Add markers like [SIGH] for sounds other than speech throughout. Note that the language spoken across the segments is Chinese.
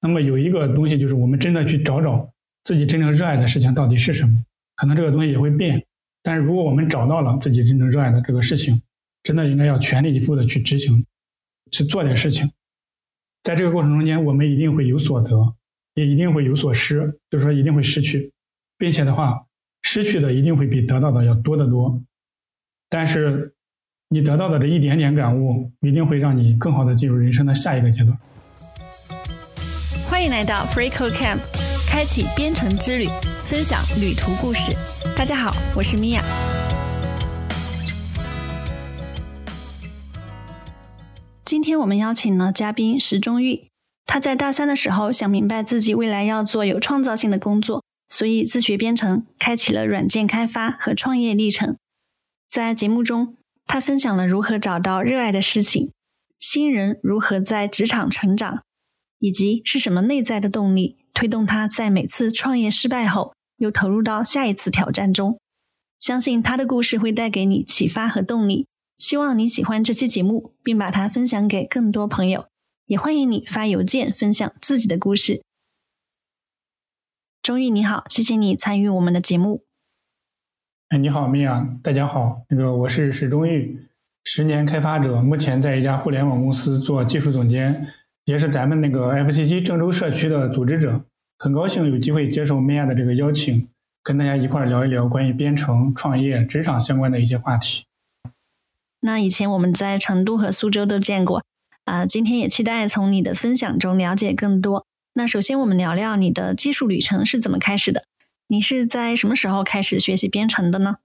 那么有一个东西就是我们真的去找找自己真正热爱的事情到底是什么，可能这个东西也会变。但是如果我们找到了自己真正热爱的这个事情，真的应该要全力以赴的去执行，去做点事情。在这个过程中间，我们一定会有所得，也一定会有所失，就是说一定会失去，并且的话，失去的一定会比得到的要多得多。但是你得到的这一点点感悟，一定会让你更好的进入人生的下一个阶段。欢迎来到 FreeCode Camp，开启编程之旅，分享旅途故事。大家好，我是米娅。今天我们邀请了嘉宾石中玉，他在大三的时候想明白自己未来要做有创造性的工作，所以自学编程，开启了软件开发和创业历程。在节目中，他分享了如何找到热爱的事情，新人如何在职场成长。以及是什么内在的动力推动他在每次创业失败后又投入到下一次挑战中？相信他的故事会带给你启发和动力。希望你喜欢这期节目，并把它分享给更多朋友。也欢迎你发邮件分享自己的故事。钟玉你好，谢谢你参与我们的节目。哎，你好，米娅，大家好。那个我是史钟玉，十年开发者，目前在一家互联网公司做技术总监。也是咱们那个 FCC 郑州社区的组织者，很高兴有机会接受米娅的这个邀请，跟大家一块儿聊一聊关于编程、创业、职场相关的一些话题。那以前我们在成都和苏州都见过，啊，今天也期待从你的分享中了解更多。那首先我们聊聊你的技术旅程是怎么开始的？你是在什么时候开始学习编程的呢？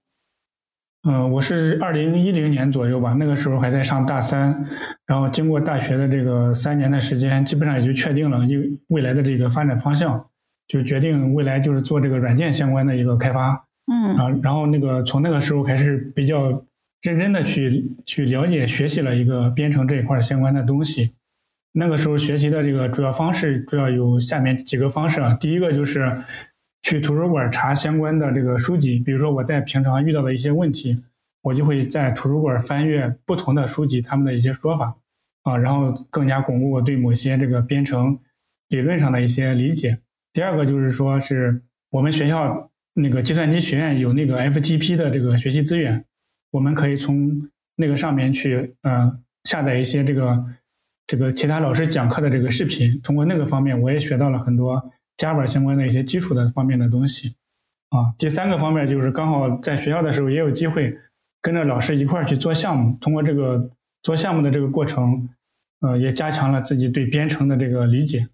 嗯，我是二零一零年左右吧，那个时候还在上大三，然后经过大学的这个三年的时间，基本上也就确定了未未来的这个发展方向，就决定未来就是做这个软件相关的一个开发。嗯，啊，然后那个从那个时候还是比较认真的去去了解学习了一个编程这一块相关的东西。那个时候学习的这个主要方式主要有下面几个方式啊，第一个就是。去图书馆查相关的这个书籍，比如说我在平常遇到的一些问题，我就会在图书馆翻阅不同的书籍，他们的一些说法，啊，然后更加巩固我对某些这个编程理论上的一些理解。第二个就是说是我们学校那个计算机学院有那个 FTP 的这个学习资源，我们可以从那个上面去呃下载一些这个这个其他老师讲课的这个视频，通过那个方面我也学到了很多。Java 相关的一些基础的方面的东西，啊，第三个方面就是刚好在学校的时候也有机会跟着老师一块儿去做项目，通过这个做项目的这个过程，呃，也加强了自己对编程的这个理解，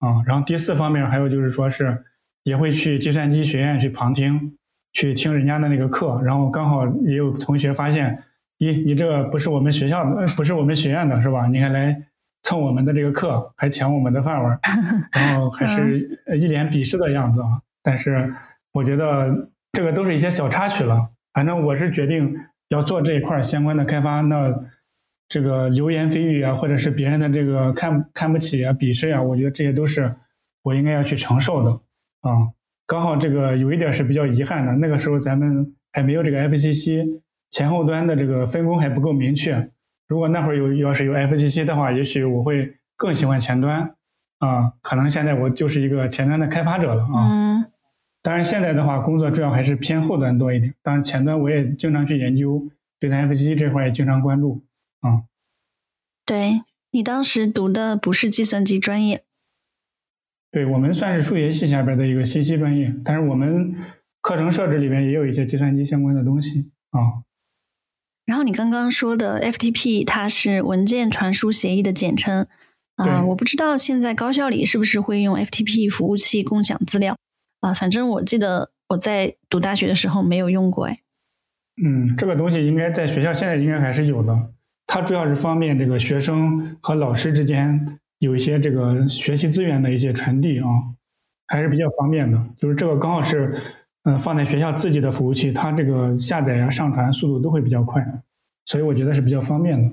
啊，然后第四方面还有就是说是也会去计算机学院去旁听，去听人家的那个课，然后刚好也有同学发现，咦，你这个不是我们学校的，不是我们学院的，是吧？你看来。蹭我们的这个课，还抢我们的饭碗，[LAUGHS] 然后还是一脸鄙视的样子啊！但是我觉得这个都是一些小插曲了。反正我是决定要做这一块相关的开发，那这个流言蜚语啊，或者是别人的这个看看不起啊、鄙视呀，我觉得这些都是我应该要去承受的啊。刚好这个有一点是比较遗憾的，那个时候咱们还没有这个 FCC 前后端的这个分工还不够明确。如果那会儿有要是有 FCC 的话，也许我会更喜欢前端啊。可能现在我就是一个前端的开发者了啊。嗯。当然现在的话，工作主要还是偏后端多一点。当然前端我也经常去研究，对 FCC 这块也经常关注啊。对你当时读的不是计算机专业？对我们算是数学系下边的一个信息专业，但是我们课程设置里面也有一些计算机相关的东西啊。然后你刚刚说的 FTP，它是文件传输协议的简称啊。我不知道现在高校里是不是会用 FTP 服务器共享资料啊？反正我记得我在读大学的时候没有用过哎。嗯，这个东西应该在学校现在应该还是有的。它主要是方便这个学生和老师之间有一些这个学习资源的一些传递啊，还是比较方便的。就是这个刚好是。嗯，放在学校自己的服务器，它这个下载呀、上传速度都会比较快，所以我觉得是比较方便的。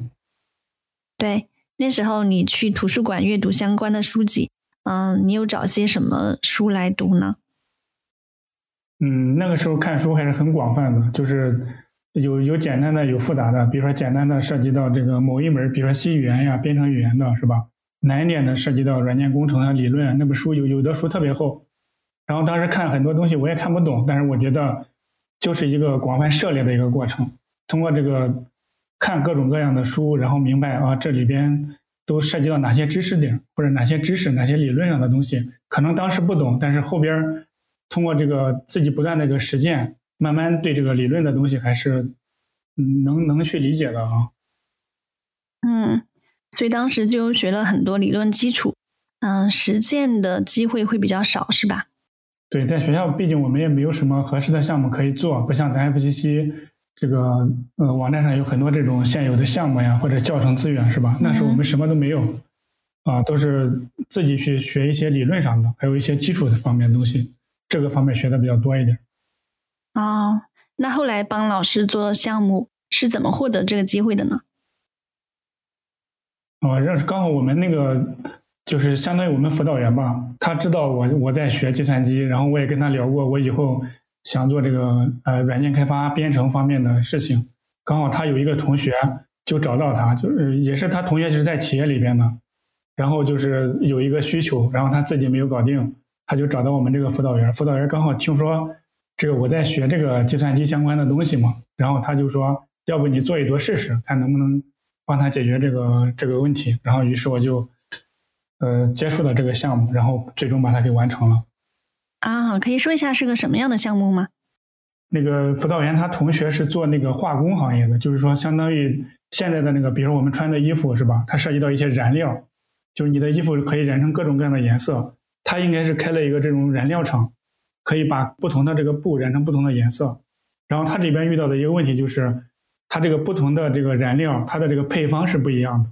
对，那时候你去图书馆阅读相关的书籍，嗯，你有找些什么书来读呢？嗯，那个时候看书还是很广泛的，就是有有简单的，有复杂的。比如说简单的涉及到这个某一门，比如说 C 语言呀、编程语言的，是吧？难一点的涉及到软件工程啊理论，那本书有有的书特别厚，然后当时看很多东西我也看不懂，但是我觉得就是一个广泛涉猎的一个过程，通过这个看各种各样的书，然后明白啊这里边都涉及到哪些知识点或者哪些知识哪些理论上的东西，可能当时不懂，但是后边通过这个自己不断的这个实践，慢慢对这个理论的东西还是能能去理解的啊。嗯，所以当时就学了很多理论基础，嗯，实践的机会会比较少，是吧？对，在学校毕竟我们也没有什么合适的项目可以做，不像咱 FCC 这个呃网站上有很多这种现有的项目呀或者教程资源，是吧？那时候我们什么都没有，啊，都是自己去学一些理论上的，还有一些基础的方面的东西，这个方面学的比较多一点。哦，那后来帮老师做项目是怎么获得这个机会的呢？哦，认识刚好我们那个就是相当于我们辅导员吧，他知道我我在学计算机，然后我也跟他聊过，我以后想做这个呃软件开发编程方面的事情。刚好他有一个同学就找到他，就是也是他同学就是在企业里边的，然后就是有一个需求，然后他自己没有搞定，他就找到我们这个辅导员。辅导员刚好听说这个我在学这个计算机相关的东西嘛，然后他就说，要不你做一做试试，看能不能。帮他解决这个这个问题，然后于是我就，呃，接触了这个项目，然后最终把它给完成了。啊，可以说一下是个什么样的项目吗？那个辅导员他同学是做那个化工行业的，就是说相当于现在的那个，比如我们穿的衣服是吧？它涉及到一些燃料，就是你的衣服可以染成各种各样的颜色。他应该是开了一个这种染料厂，可以把不同的这个布染成不同的颜色。然后他里边遇到的一个问题就是。它这个不同的这个燃料，它的这个配方是不一样的。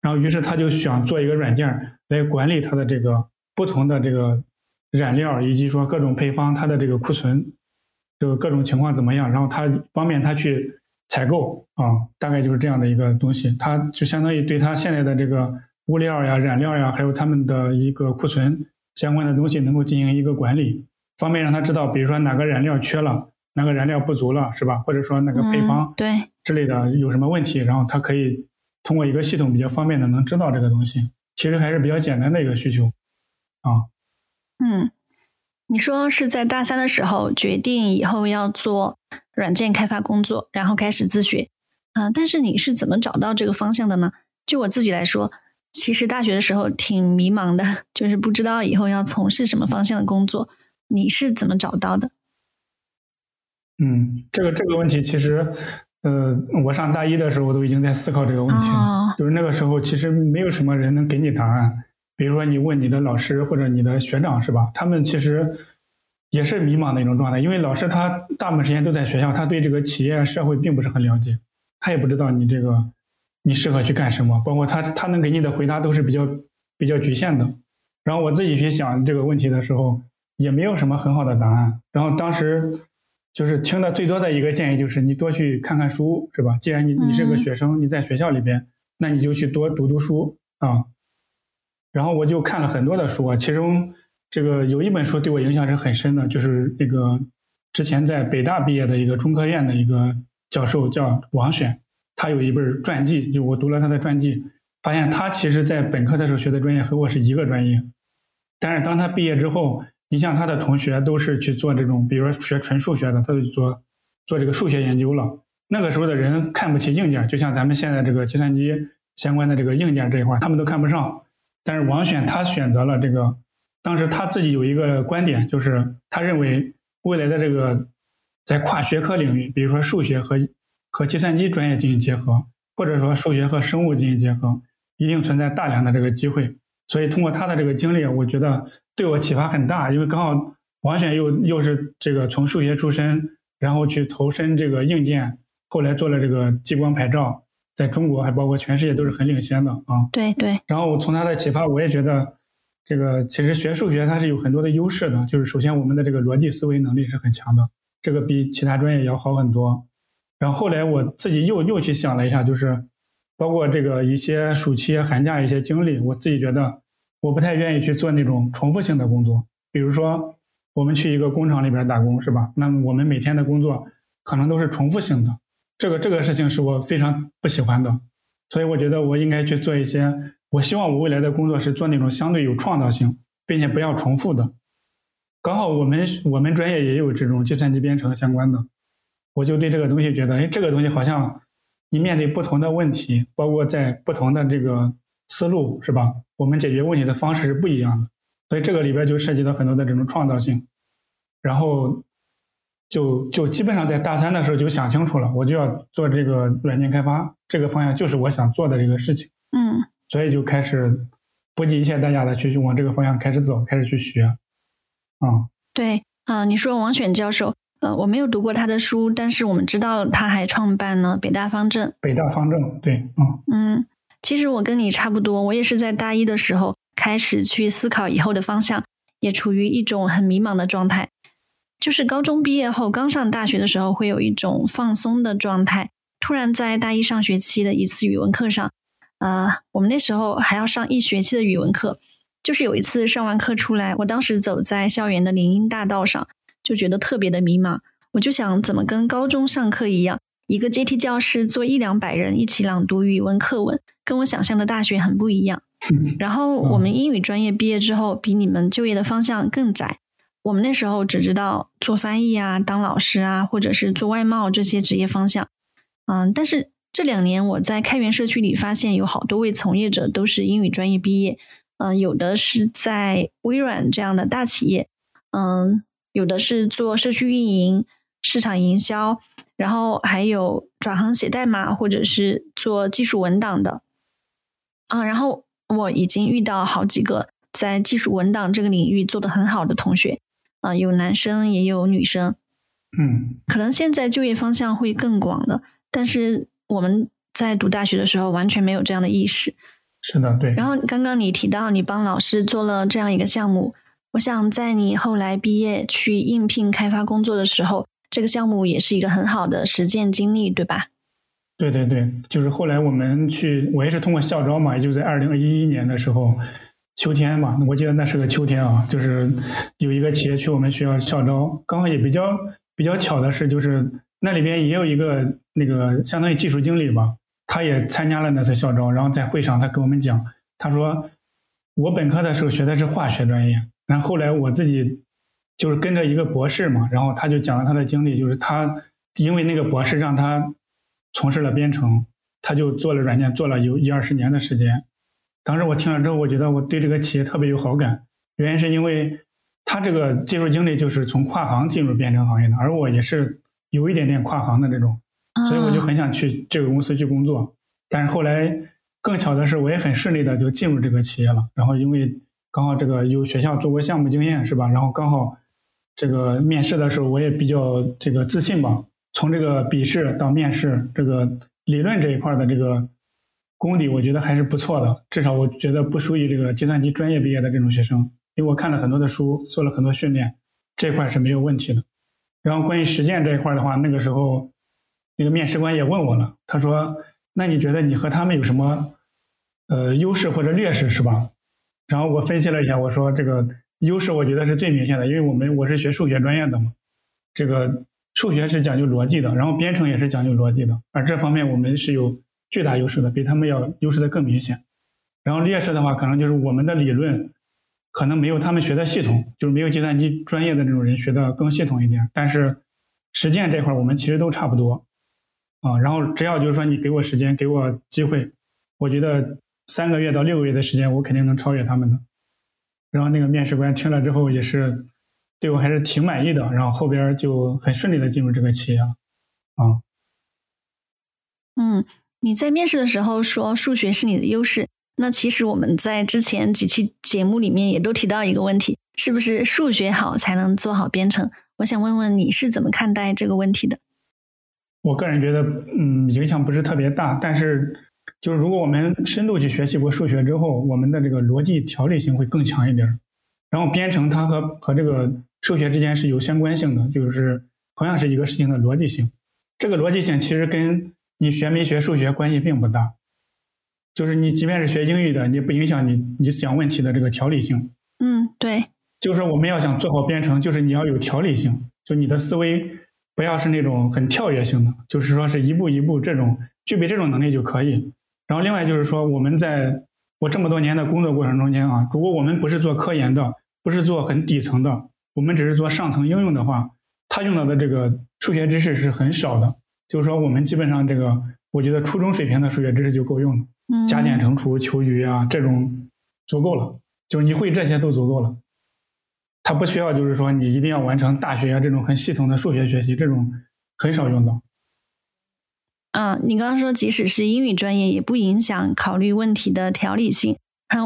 然后，于是他就想做一个软件来管理它的这个不同的这个染料，以及说各种配方它的这个库存，这个各种情况怎么样，然后它方便他去采购啊，大概就是这样的一个东西。它就相当于对他现在的这个物料呀、染料呀，还有他们的一个库存相关的东西，能够进行一个管理，方便让他知道，比如说哪个染料缺了。哪个染料不足了，是吧？或者说那个配方对之类的有什么问题，然后他可以通过一个系统比较方便的能知道这个东西。其实还是比较简单的一个需求啊。嗯，你说是在大三的时候决定以后要做软件开发工作，然后开始自学。嗯，但是你是怎么找到这个方向的呢？就我自己来说，其实大学的时候挺迷茫的，[LAUGHS] 就是不知道以后要从事什么方向的工作。你是怎么找到的？嗯，这个这个问题其实，呃，我上大一的时候都已经在思考这个问题了。就是那个时候，其实没有什么人能给你答案。比如说，你问你的老师或者你的学长，是吧？他们其实也是迷茫的一种状态，因为老师他大部分时间都在学校，他对这个企业社会并不是很了解，他也不知道你这个你适合去干什么。包括他他能给你的回答都是比较比较局限的。然后我自己去想这个问题的时候，也没有什么很好的答案。然后当时。就是听的最多的一个建议就是你多去看看书，是吧？既然你你是个学生，你在学校里边，那你就去多读读书啊。然后我就看了很多的书啊，其中这个有一本书对我影响是很深的，就是那个之前在北大毕业的一个中科院的一个教授叫王选，他有一本传记，就我读了他的传记，发现他其实在本科的时候学的专业和我是一个专业，但是当他毕业之后。你像他的同学都是去做这种，比如说学纯数学的，他就做做这个数学研究了。那个时候的人看不起硬件，就像咱们现在这个计算机相关的这个硬件这一块，他们都看不上。但是王选他选择了这个，当时他自己有一个观点，就是他认为未来的这个在跨学科领域，比如说数学和和计算机专业进行结合，或者说数学和生物进行结合，一定存在大量的这个机会。所以通过他的这个经历，我觉得对我启发很大。因为刚好王选又又是这个从数学出身，然后去投身这个硬件，后来做了这个激光牌照，在中国还包括全世界都是很领先的啊。对对。然后我从他的启发，我也觉得这个其实学数学它是有很多的优势的。就是首先我们的这个逻辑思维能力是很强的，这个比其他专业要好很多。然后后来我自己又又去想了一下，就是。包括这个一些暑期、寒假一些经历，我自己觉得我不太愿意去做那种重复性的工作。比如说，我们去一个工厂里边打工，是吧？那么我们每天的工作可能都是重复性的，这个这个事情是我非常不喜欢的。所以我觉得我应该去做一些我希望我未来的工作是做那种相对有创造性，并且不要重复的。刚好我们我们专业也有这种计算机编程相关的，我就对这个东西觉得，哎，这个东西好像你面对不同的问题，包括在不同的这个思路，是吧？我们解决问题的方式是不一样的，所以这个里边就涉及到很多的这种创造性，然后。就就基本上在大三的时候就想清楚了，我就要做这个软件开发，这个方向就是我想做的这个事情。嗯，所以就开始不计一切代价的去往这个方向开始走，开始去学。啊，对，啊，你说王选教授，呃，我没有读过他的书，但是我们知道他还创办了北大方正。北大方正，对，嗯嗯，其实我跟你差不多，我也是在大一的时候开始去思考以后的方向，也处于一种很迷茫的状态。就是高中毕业后刚上大学的时候，会有一种放松的状态。突然在大一上学期的一次语文课上，呃，我们那时候还要上一学期的语文课。就是有一次上完课出来，我当时走在校园的林荫大道上，就觉得特别的迷茫。我就想，怎么跟高中上课一样，一个阶梯教室坐一两百人一起朗读语文课文，跟我想象的大学很不一样。[LAUGHS] 然后我们英语专业毕业之后，比你们就业的方向更窄。我们那时候只知道做翻译啊、当老师啊，或者是做外贸这些职业方向。嗯，但是这两年我在开源社区里发现，有好多位从业者都是英语专业毕业。嗯，有的是在微软这样的大企业，嗯，有的是做社区运营、市场营销，然后还有转行写代码或者是做技术文档的。啊，然后我已经遇到好几个在技术文档这个领域做得很好的同学。啊，有男生也有女生，嗯，可能现在就业方向会更广了，但是我们在读大学的时候完全没有这样的意识。是的，对。然后刚刚你提到你帮老师做了这样一个项目，我想在你后来毕业去应聘开发工作的时候，这个项目也是一个很好的实践经历，对吧？对对对，就是后来我们去，我也是通过校招嘛，也就在二零一一年的时候。秋天嘛，我记得那是个秋天啊，就是有一个企业去我们学校校招，刚好也比较比较巧的是，就是那里边也有一个那个相当于技术经理吧，他也参加了那次校招，然后在会上他跟我们讲，他说我本科的时候学的是化学专业，然后后来我自己就是跟着一个博士嘛，然后他就讲了他的经历，就是他因为那个博士让他从事了编程，他就做了软件，做了有一二十年的时间。当时我听了之后，我觉得我对这个企业特别有好感，原因是因为他这个技术经历就是从跨行进入编程行业的，而我也是有一点点跨行的这种，所以我就很想去这个公司去工作。但是后来更巧的是，我也很顺利的就进入这个企业了。然后因为刚好这个有学校做过项目经验是吧？然后刚好这个面试的时候我也比较这个自信吧，从这个笔试到面试这个理论这一块的这个。功底我觉得还是不错的，至少我觉得不输于这个计算机专业毕业的这种学生，因为我看了很多的书，做了很多训练，这块是没有问题的。然后关于实践这一块的话，那个时候那个面试官也问我了，他说：“那你觉得你和他们有什么呃优势或者劣势，是吧？”然后我分析了一下，我说：“这个优势我觉得是最明显的，因为我们我是学数学专业的嘛，这个数学是讲究逻辑的，然后编程也是讲究逻辑的，而这方面我们是有。”巨大优势的，比他们要优势的更明显。然后劣势的话，可能就是我们的理论可能没有他们学的系统，就是没有计算机专业的那种人学的更系统一点。但是实践这块我们其实都差不多啊。然后只要就是说你给我时间，给我机会，我觉得三个月到六个月的时间，我肯定能超越他们的。然后那个面试官听了之后也是对我还是挺满意的，然后后边就很顺利的进入这个企业啊。嗯。你在面试的时候说数学是你的优势，那其实我们在之前几期节目里面也都提到一个问题，是不是数学好才能做好编程？我想问问你是怎么看待这个问题的？我个人觉得，嗯，影响不是特别大，但是就是如果我们深度去学习过数学之后，我们的这个逻辑条理性会更强一点。然后编程它和和这个数学之间是有相关性的，就是同样是一个事情的逻辑性，这个逻辑性其实跟你学没学数学关系并不大，就是你即便是学英语的，你不影响你你想问题的这个条理性。嗯，对。就是我们要想做好编程，就是你要有条理性，就你的思维不要是那种很跳跃性的，就是说是一步一步这种具备这种能力就可以。然后另外就是说，我们在我这么多年的工作过程中间啊，如果我们不是做科研的，不是做很底层的，我们只是做上层应用的话，他用到的这个数学知识是很少的。就是说，我们基本上这个，我觉得初中水平的数学知识就够用了，加减乘除、求余啊这种足够了，就是你会这些都足够了。它不需要就是说你一定要完成大学啊这种很系统的数学学习，这种很少用到。嗯，你刚刚说即使是英语专业也不影响考虑问题的条理性，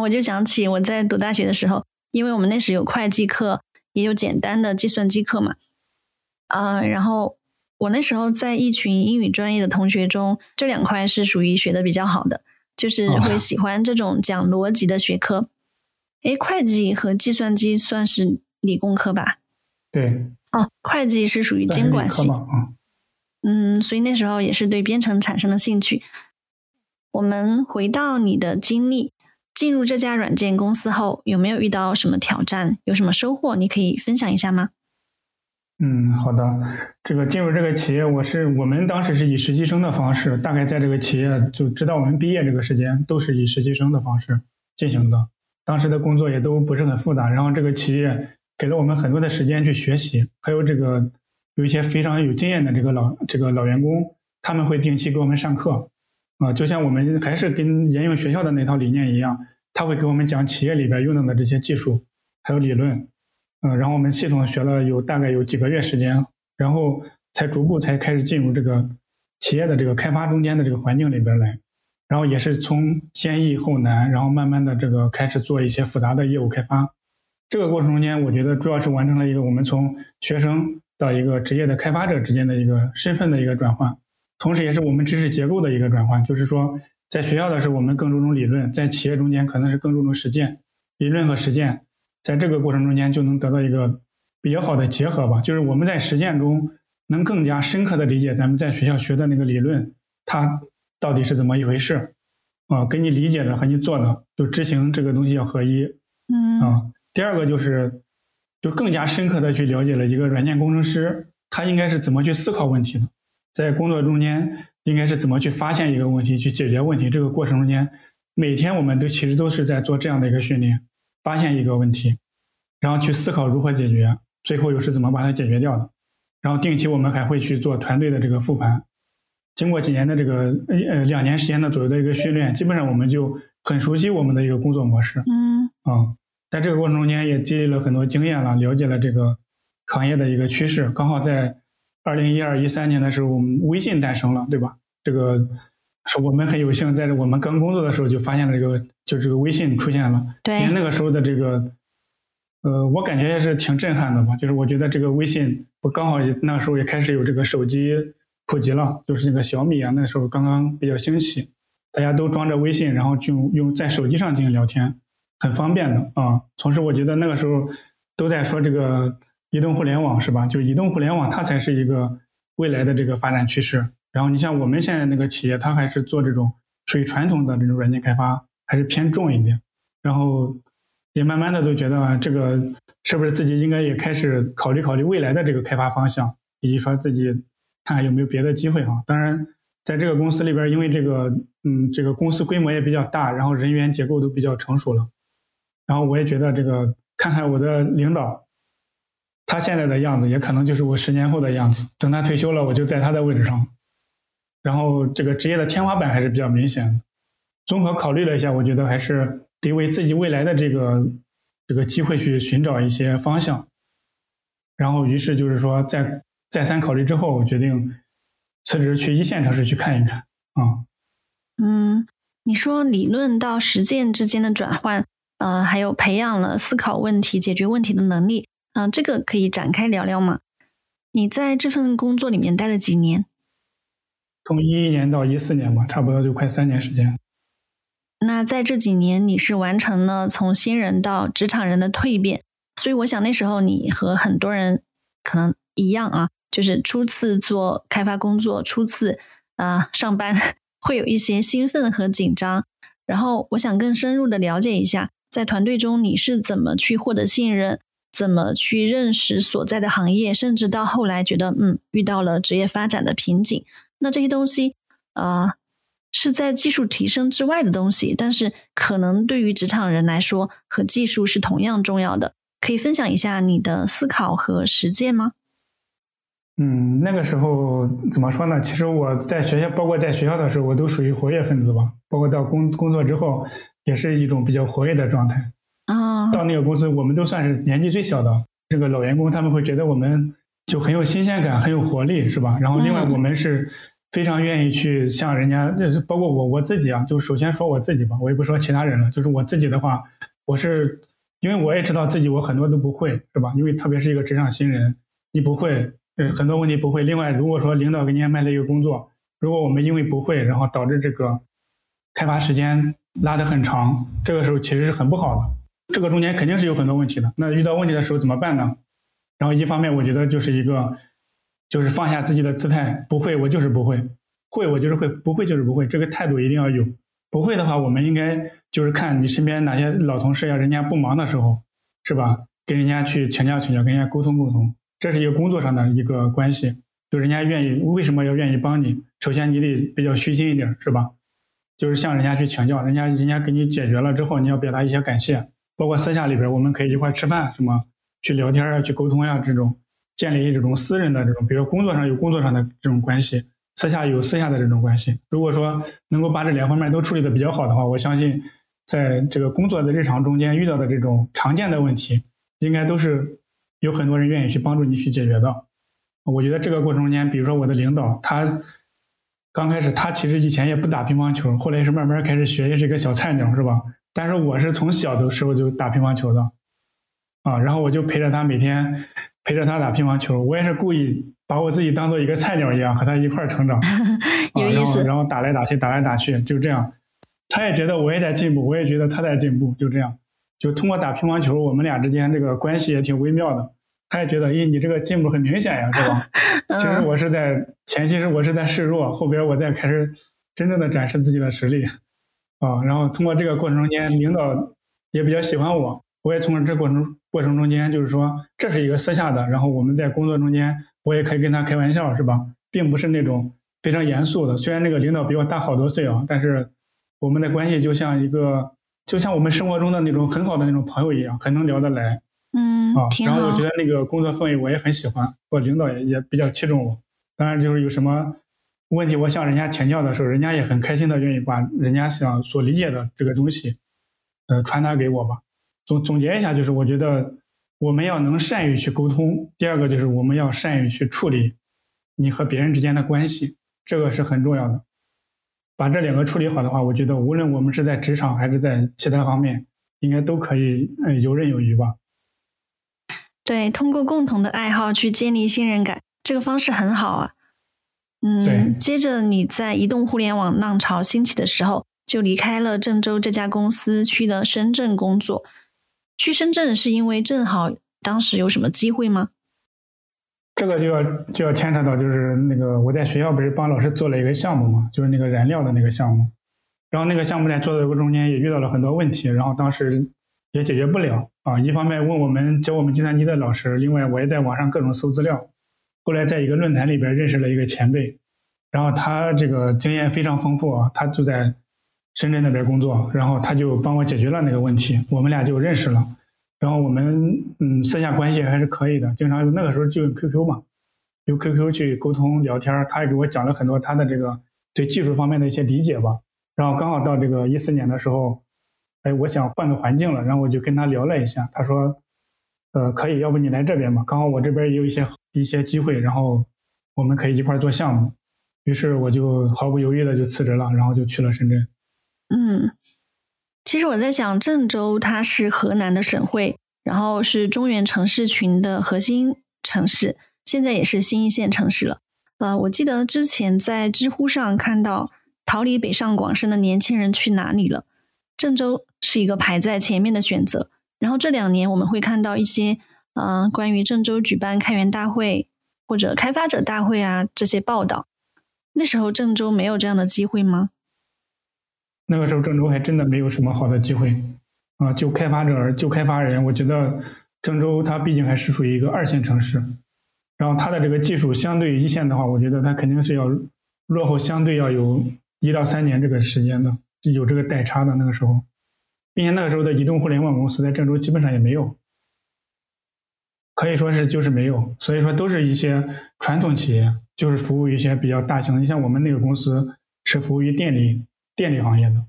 我就想起我在读大学的时候，因为我们那时有会计课，也有简单的计算机课嘛，啊，然后我那时候在一群英语专业的同学中，这两块是属于学的比较好的，就是会 [LAUGHS] 喜欢这种讲逻辑的学科。哎，会计和计算机算是理工科吧？对。哦，会计是属于监管系。嗯，所以那时候也是对编程产生了兴趣。我们回到你的经历，进入这家软件公司后，有没有遇到什么挑战？有什么收获？你可以分享一下吗？嗯，好的。这个进入这个企业，我是我们当时是以实习生的方式，大概在这个企业就直到我们毕业这个时间，都是以实习生的方式进行的。当时的工作也都不是很复杂，然后这个企业给了我们很多的时间去学习，还有这个。有一些非常有经验的这个老这个老员工，他们会定期给我们上课，啊，就像我们还是跟沿用学校的那套理念一样，他会给我们讲企业里边用到的这些技术，还有理论，嗯，然后我们系统学了有大概有几个月时间，然后才逐步才开始进入这个企业的这个开发中间的这个环境里边来，然后也是从先易后难，然后慢慢的这个开始做一些复杂的业务开发，这个过程中间，我觉得主要是完成了一个我们从学生。到一个职业的开发者之间的一个身份的一个转换，同时也是我们知识结构的一个转换。就是说，在学校的时候，我们更注重理论；在企业中间，可能是更注重实践。理论和实践在这个过程中间就能得到一个比较好的结合吧。就是我们在实践中能更加深刻的理解咱们在学校学的那个理论，它到底是怎么一回事啊？跟你理解的和你做的就执行这个东西要合一。嗯啊，第二个就是。就更加深刻的去了解了一个软件工程师，他应该是怎么去思考问题的，在工作中间应该是怎么去发现一个问题，去解决问题。这个过程中间，每天我们都其实都是在做这样的一个训练，发现一个问题，然后去思考如何解决，最后又是怎么把它解决掉的。然后定期我们还会去做团队的这个复盘。经过几年的这个呃两年时间的左右的一个训练，基本上我们就很熟悉我们的一个工作模式。嗯啊。在这个过程中间也积累了很多经验了，了解了这个行业的一个趋势。刚好在二零一二一三年的时候，我们微信诞生了，对吧？这个是我们很有幸，在我们刚工作的时候就发现了这个，就这个微信出现了。对。那个时候的这个，呃，我感觉也是挺震撼的吧。就是我觉得这个微信，我刚好那个时候也开始有这个手机普及了，就是那个小米啊，那时候刚刚比较兴起，大家都装着微信，然后就用在手机上进行聊天。很方便的啊，同时我觉得那个时候都在说这个移动互联网是吧？就移动互联网它才是一个未来的这个发展趋势。然后你像我们现在那个企业，它还是做这种属于传统的这种软件开发，还是偏重一点。然后也慢慢的都觉得这个是不是自己应该也开始考虑考虑未来的这个开发方向，以及说自己看看有没有别的机会哈。当然，在这个公司里边，因为这个嗯，这个公司规模也比较大，然后人员结构都比较成熟了。然后我也觉得这个，看看我的领导，他现在的样子，也可能就是我十年后的样子。等他退休了，我就在他的位置上。然后这个职业的天花板还是比较明显的。综合考虑了一下，我觉得还是得为自己未来的这个这个机会去寻找一些方向。然后，于是就是说，在再三考虑之后，我决定辞职去一线城市去看一看。啊，嗯，你说理论到实践之间的转换。呃，还有培养了思考问题、解决问题的能力，嗯，这个可以展开聊聊吗？你在这份工作里面待了几年？从一一年到一四年吧，差不多就快三年时间。那在这几年，你是完成了从新人到职场人的蜕变，所以我想那时候你和很多人可能一样啊，就是初次做开发工作，初次啊上班，会有一些兴奋和紧张。然后我想更深入的了解一下。在团队中，你是怎么去获得信任？怎么去认识所在的行业？甚至到后来觉得，嗯，遇到了职业发展的瓶颈。那这些东西，呃，是在技术提升之外的东西，但是可能对于职场人来说，和技术是同样重要的。可以分享一下你的思考和实践吗？嗯，那个时候怎么说呢？其实我在学校，包括在学校的时候，我都属于活跃分子吧。包括到工工作之后，也是一种比较活跃的状态。啊，到那个公司，我们都算是年纪最小的。这个老员工他们会觉得我们就很有新鲜感，很有活力，是吧？然后另外我们是非常愿意去向人家，就是包括我我自己啊，就首先说我自己吧，我也不说其他人了。就是我自己的话，我是因为我也知道自己我很多都不会，是吧？因为特别是一个职场新人，你不会。呃，很多问题不会。另外，如果说领导给你安排了一个工作，如果我们因为不会，然后导致这个开发时间拉得很长，这个时候其实是很不好的。这个中间肯定是有很多问题的。那遇到问题的时候怎么办呢？然后一方面，我觉得就是一个，就是放下自己的姿态，不会我就是不会，会我就是会，不会就是不会，这个态度一定要有。不会的话，我们应该就是看你身边哪些老同事呀，人家不忙的时候，是吧？跟人家去请教请教，跟人家沟通沟通。这是一个工作上的一个关系，就人家愿意为什么要愿意帮你？首先你得比较虚心一点，是吧？就是向人家去请教，人家人家给你解决了之后，你要表达一些感谢。包括私下里边，我们可以一块吃饭，什么去聊天啊，去沟通呀，这种建立这种私人的这种，比如工作上有工作上的这种关系，私下有私下的这种关系。如果说能够把这两方面都处理的比较好的话，我相信在这个工作的日常中间遇到的这种常见的问题，应该都是。有很多人愿意去帮助你去解决的，我觉得这个过程中间，比如说我的领导，他刚开始他其实以前也不打乒乓球，后来是慢慢开始学，也是一个小菜鸟，是吧？但是我是从小的时候就打乒乓球的，啊，然后我就陪着他每天陪着他打乒乓球，我也是故意把我自己当做一个菜鸟一样和他一块儿成长，[LAUGHS] 有意思，然后打来打去，打来打去，就这样，他也觉得我也在进步，我也觉得他在进步，就这样。就通过打乒乓球，我们俩之间这个关系也挺微妙的。他也觉得，咦，你这个进步很明显呀，是吧？[LAUGHS] 其实我是在前期是我是在示弱，后边我在开始真正的展示自己的实力啊。然后通过这个过程中间，领导也比较喜欢我，我也从这过程过程中间，就是说这是一个私下的。然后我们在工作中间，我也可以跟他开玩笑，是吧？并不是那种非常严肃的。虽然那个领导比我大好多岁啊，但是我们的关系就像一个。就像我们生活中的那种很好的那种朋友一样，很能聊得来。嗯，啊，然后我觉得那个工作氛围我也很喜欢，我领导也也比较器重我。当然，就是有什么问题，我向人家请教的时候，人家也很开心的愿意把人家想所理解的这个东西，呃，传达给我吧。总总结一下，就是我觉得我们要能善于去沟通。第二个就是我们要善于去处理你和别人之间的关系，这个是很重要的。把这两个处理好的话，我觉得无论我们是在职场还是在其他方面，应该都可以嗯游刃有余吧。对，通过共同的爱好去建立信任感，这个方式很好啊。嗯，接着你在移动互联网浪潮兴起的时候，就离开了郑州这家公司，去了深圳工作。去深圳是因为正好当时有什么机会吗？这个就要就要牵扯到，就是那个我在学校不是帮老师做了一个项目嘛，就是那个燃料的那个项目，然后那个项目在做的过程中间也遇到了很多问题，然后当时也解决不了啊。一方面问我们教我们计算机的老师，另外我也在网上各种搜资料，后来在一个论坛里边认识了一个前辈，然后他这个经验非常丰富啊，他就在深圳那边工作，然后他就帮我解决了那个问题，我们俩就认识了。然后我们嗯私下关系还是可以的，经常那个时候就用 QQ 嘛，用 QQ 去沟通聊天他也给我讲了很多他的这个对技术方面的一些理解吧。然后刚好到这个一四年的时候，哎，我想换个环境了，然后我就跟他聊了一下，他说，呃，可以，要不你来这边吧，刚好我这边也有一些一些机会，然后我们可以一块做项目。于是我就毫不犹豫的就辞职了，然后就去了深圳。嗯。其实我在想，郑州它是河南的省会，然后是中原城市群的核心城市，现在也是新一线城市了。呃，我记得之前在知乎上看到“逃离北上广深的年轻人去哪里了”，郑州是一个排在前面的选择。然后这两年我们会看到一些，嗯，关于郑州举办开源大会或者开发者大会啊这些报道。那时候郑州没有这样的机会吗？那个时候郑州还真的没有什么好的机会，啊，就开发者就开发人，我觉得郑州它毕竟还是属于一个二线城市，然后它的这个技术相对于一线的话，我觉得它肯定是要落后相对要有一到三年这个时间的，有这个代差的那个时候，并且那个时候的移动互联网公司在郑州基本上也没有，可以说是就是没有，所以说都是一些传统企业，就是服务一些比较大型的。你像我们那个公司是服务于电力电力行业的，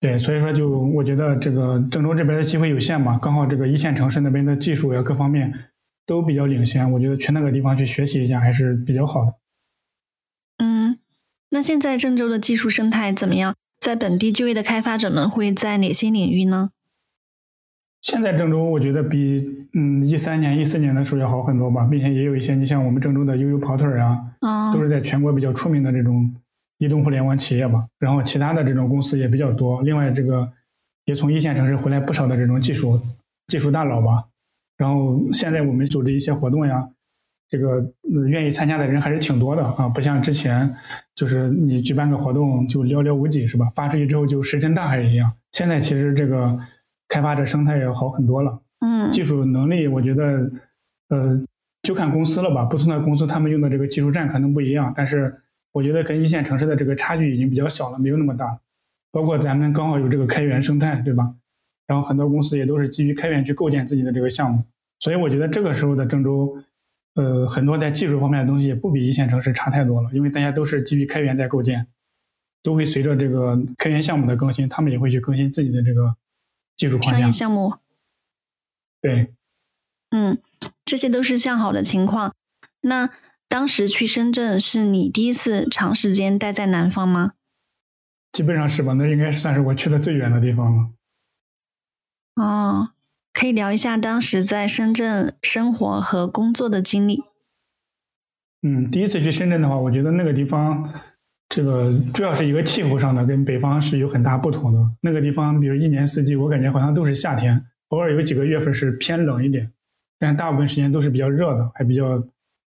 对，所以说就我觉得这个郑州这边的机会有限嘛，刚好这个一线城市那边的技术呀各方面都比较领先，我觉得去那个地方去学习一下还是比较好的。嗯那现在郑州的技术生态怎么样？在本地就业的开发者们会在哪些领域呢？现在郑州我觉得比嗯一三年、一四年的时候要好很多吧，并且也有一些你像我们郑州的悠悠跑腿啊，都是在全国比较出名的这种移动互联网企业吧。然后其他的这种公司也比较多。另外，这个也从一线城市回来不少的这种技术技术大佬吧。然后现在我们组织一些活动呀。这个愿意参加的人还是挺多的啊，不像之前，就是你举办个活动就寥寥无几，是吧？发出去之后就石沉大海一样。现在其实这个开发者生态也好很多了，嗯，技术能力我觉得，呃，就看公司了吧。不同的公司他们用的这个技术栈可能不一样，但是我觉得跟一线城市的这个差距已经比较小了，没有那么大。包括咱们刚好有这个开源生态，对吧？然后很多公司也都是基于开源去构建自己的这个项目，所以我觉得这个时候的郑州。呃，很多在技术方面的东西也不比一线城市差太多了，因为大家都是基于开源在构建，都会随着这个开源项目的更新，他们也会去更新自己的这个技术框架。商业项目。对。嗯，这些都是向好的情况。那当时去深圳是你第一次长时间待在南方吗？基本上是吧，那应该算是我去的最远的地方了。哦。可以聊一下当时在深圳生活和工作的经历。嗯，第一次去深圳的话，我觉得那个地方，这个主要是一个气候上的，跟北方是有很大不同的。那个地方，比如一年四季，我感觉好像都是夏天，偶尔有几个月份是偏冷一点，但大部分时间都是比较热的，还比较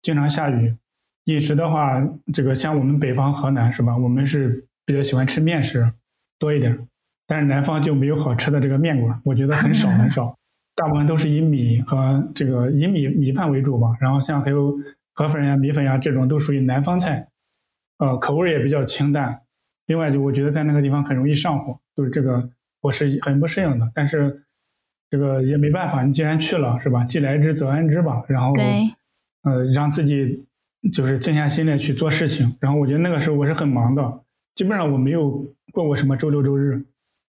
经常下雨。饮食的话，这个像我们北方河南是吧？我们是比较喜欢吃面食多一点，但是南方就没有好吃的这个面馆，我觉得很少 [LAUGHS] 很少。大部分都是以米和这个以米米饭为主吧，然后像还有河粉呀、米粉呀这种都属于南方菜，呃，口味也比较清淡。另外，就我觉得在那个地方很容易上火，就是这个我是很不适应的。但是这个也没办法，你既然去了，是吧？既来之则安之吧。然后，呃，让自己就是静下心来去做事情。然后我觉得那个时候我是很忙的，基本上我没有过过什么周六周日。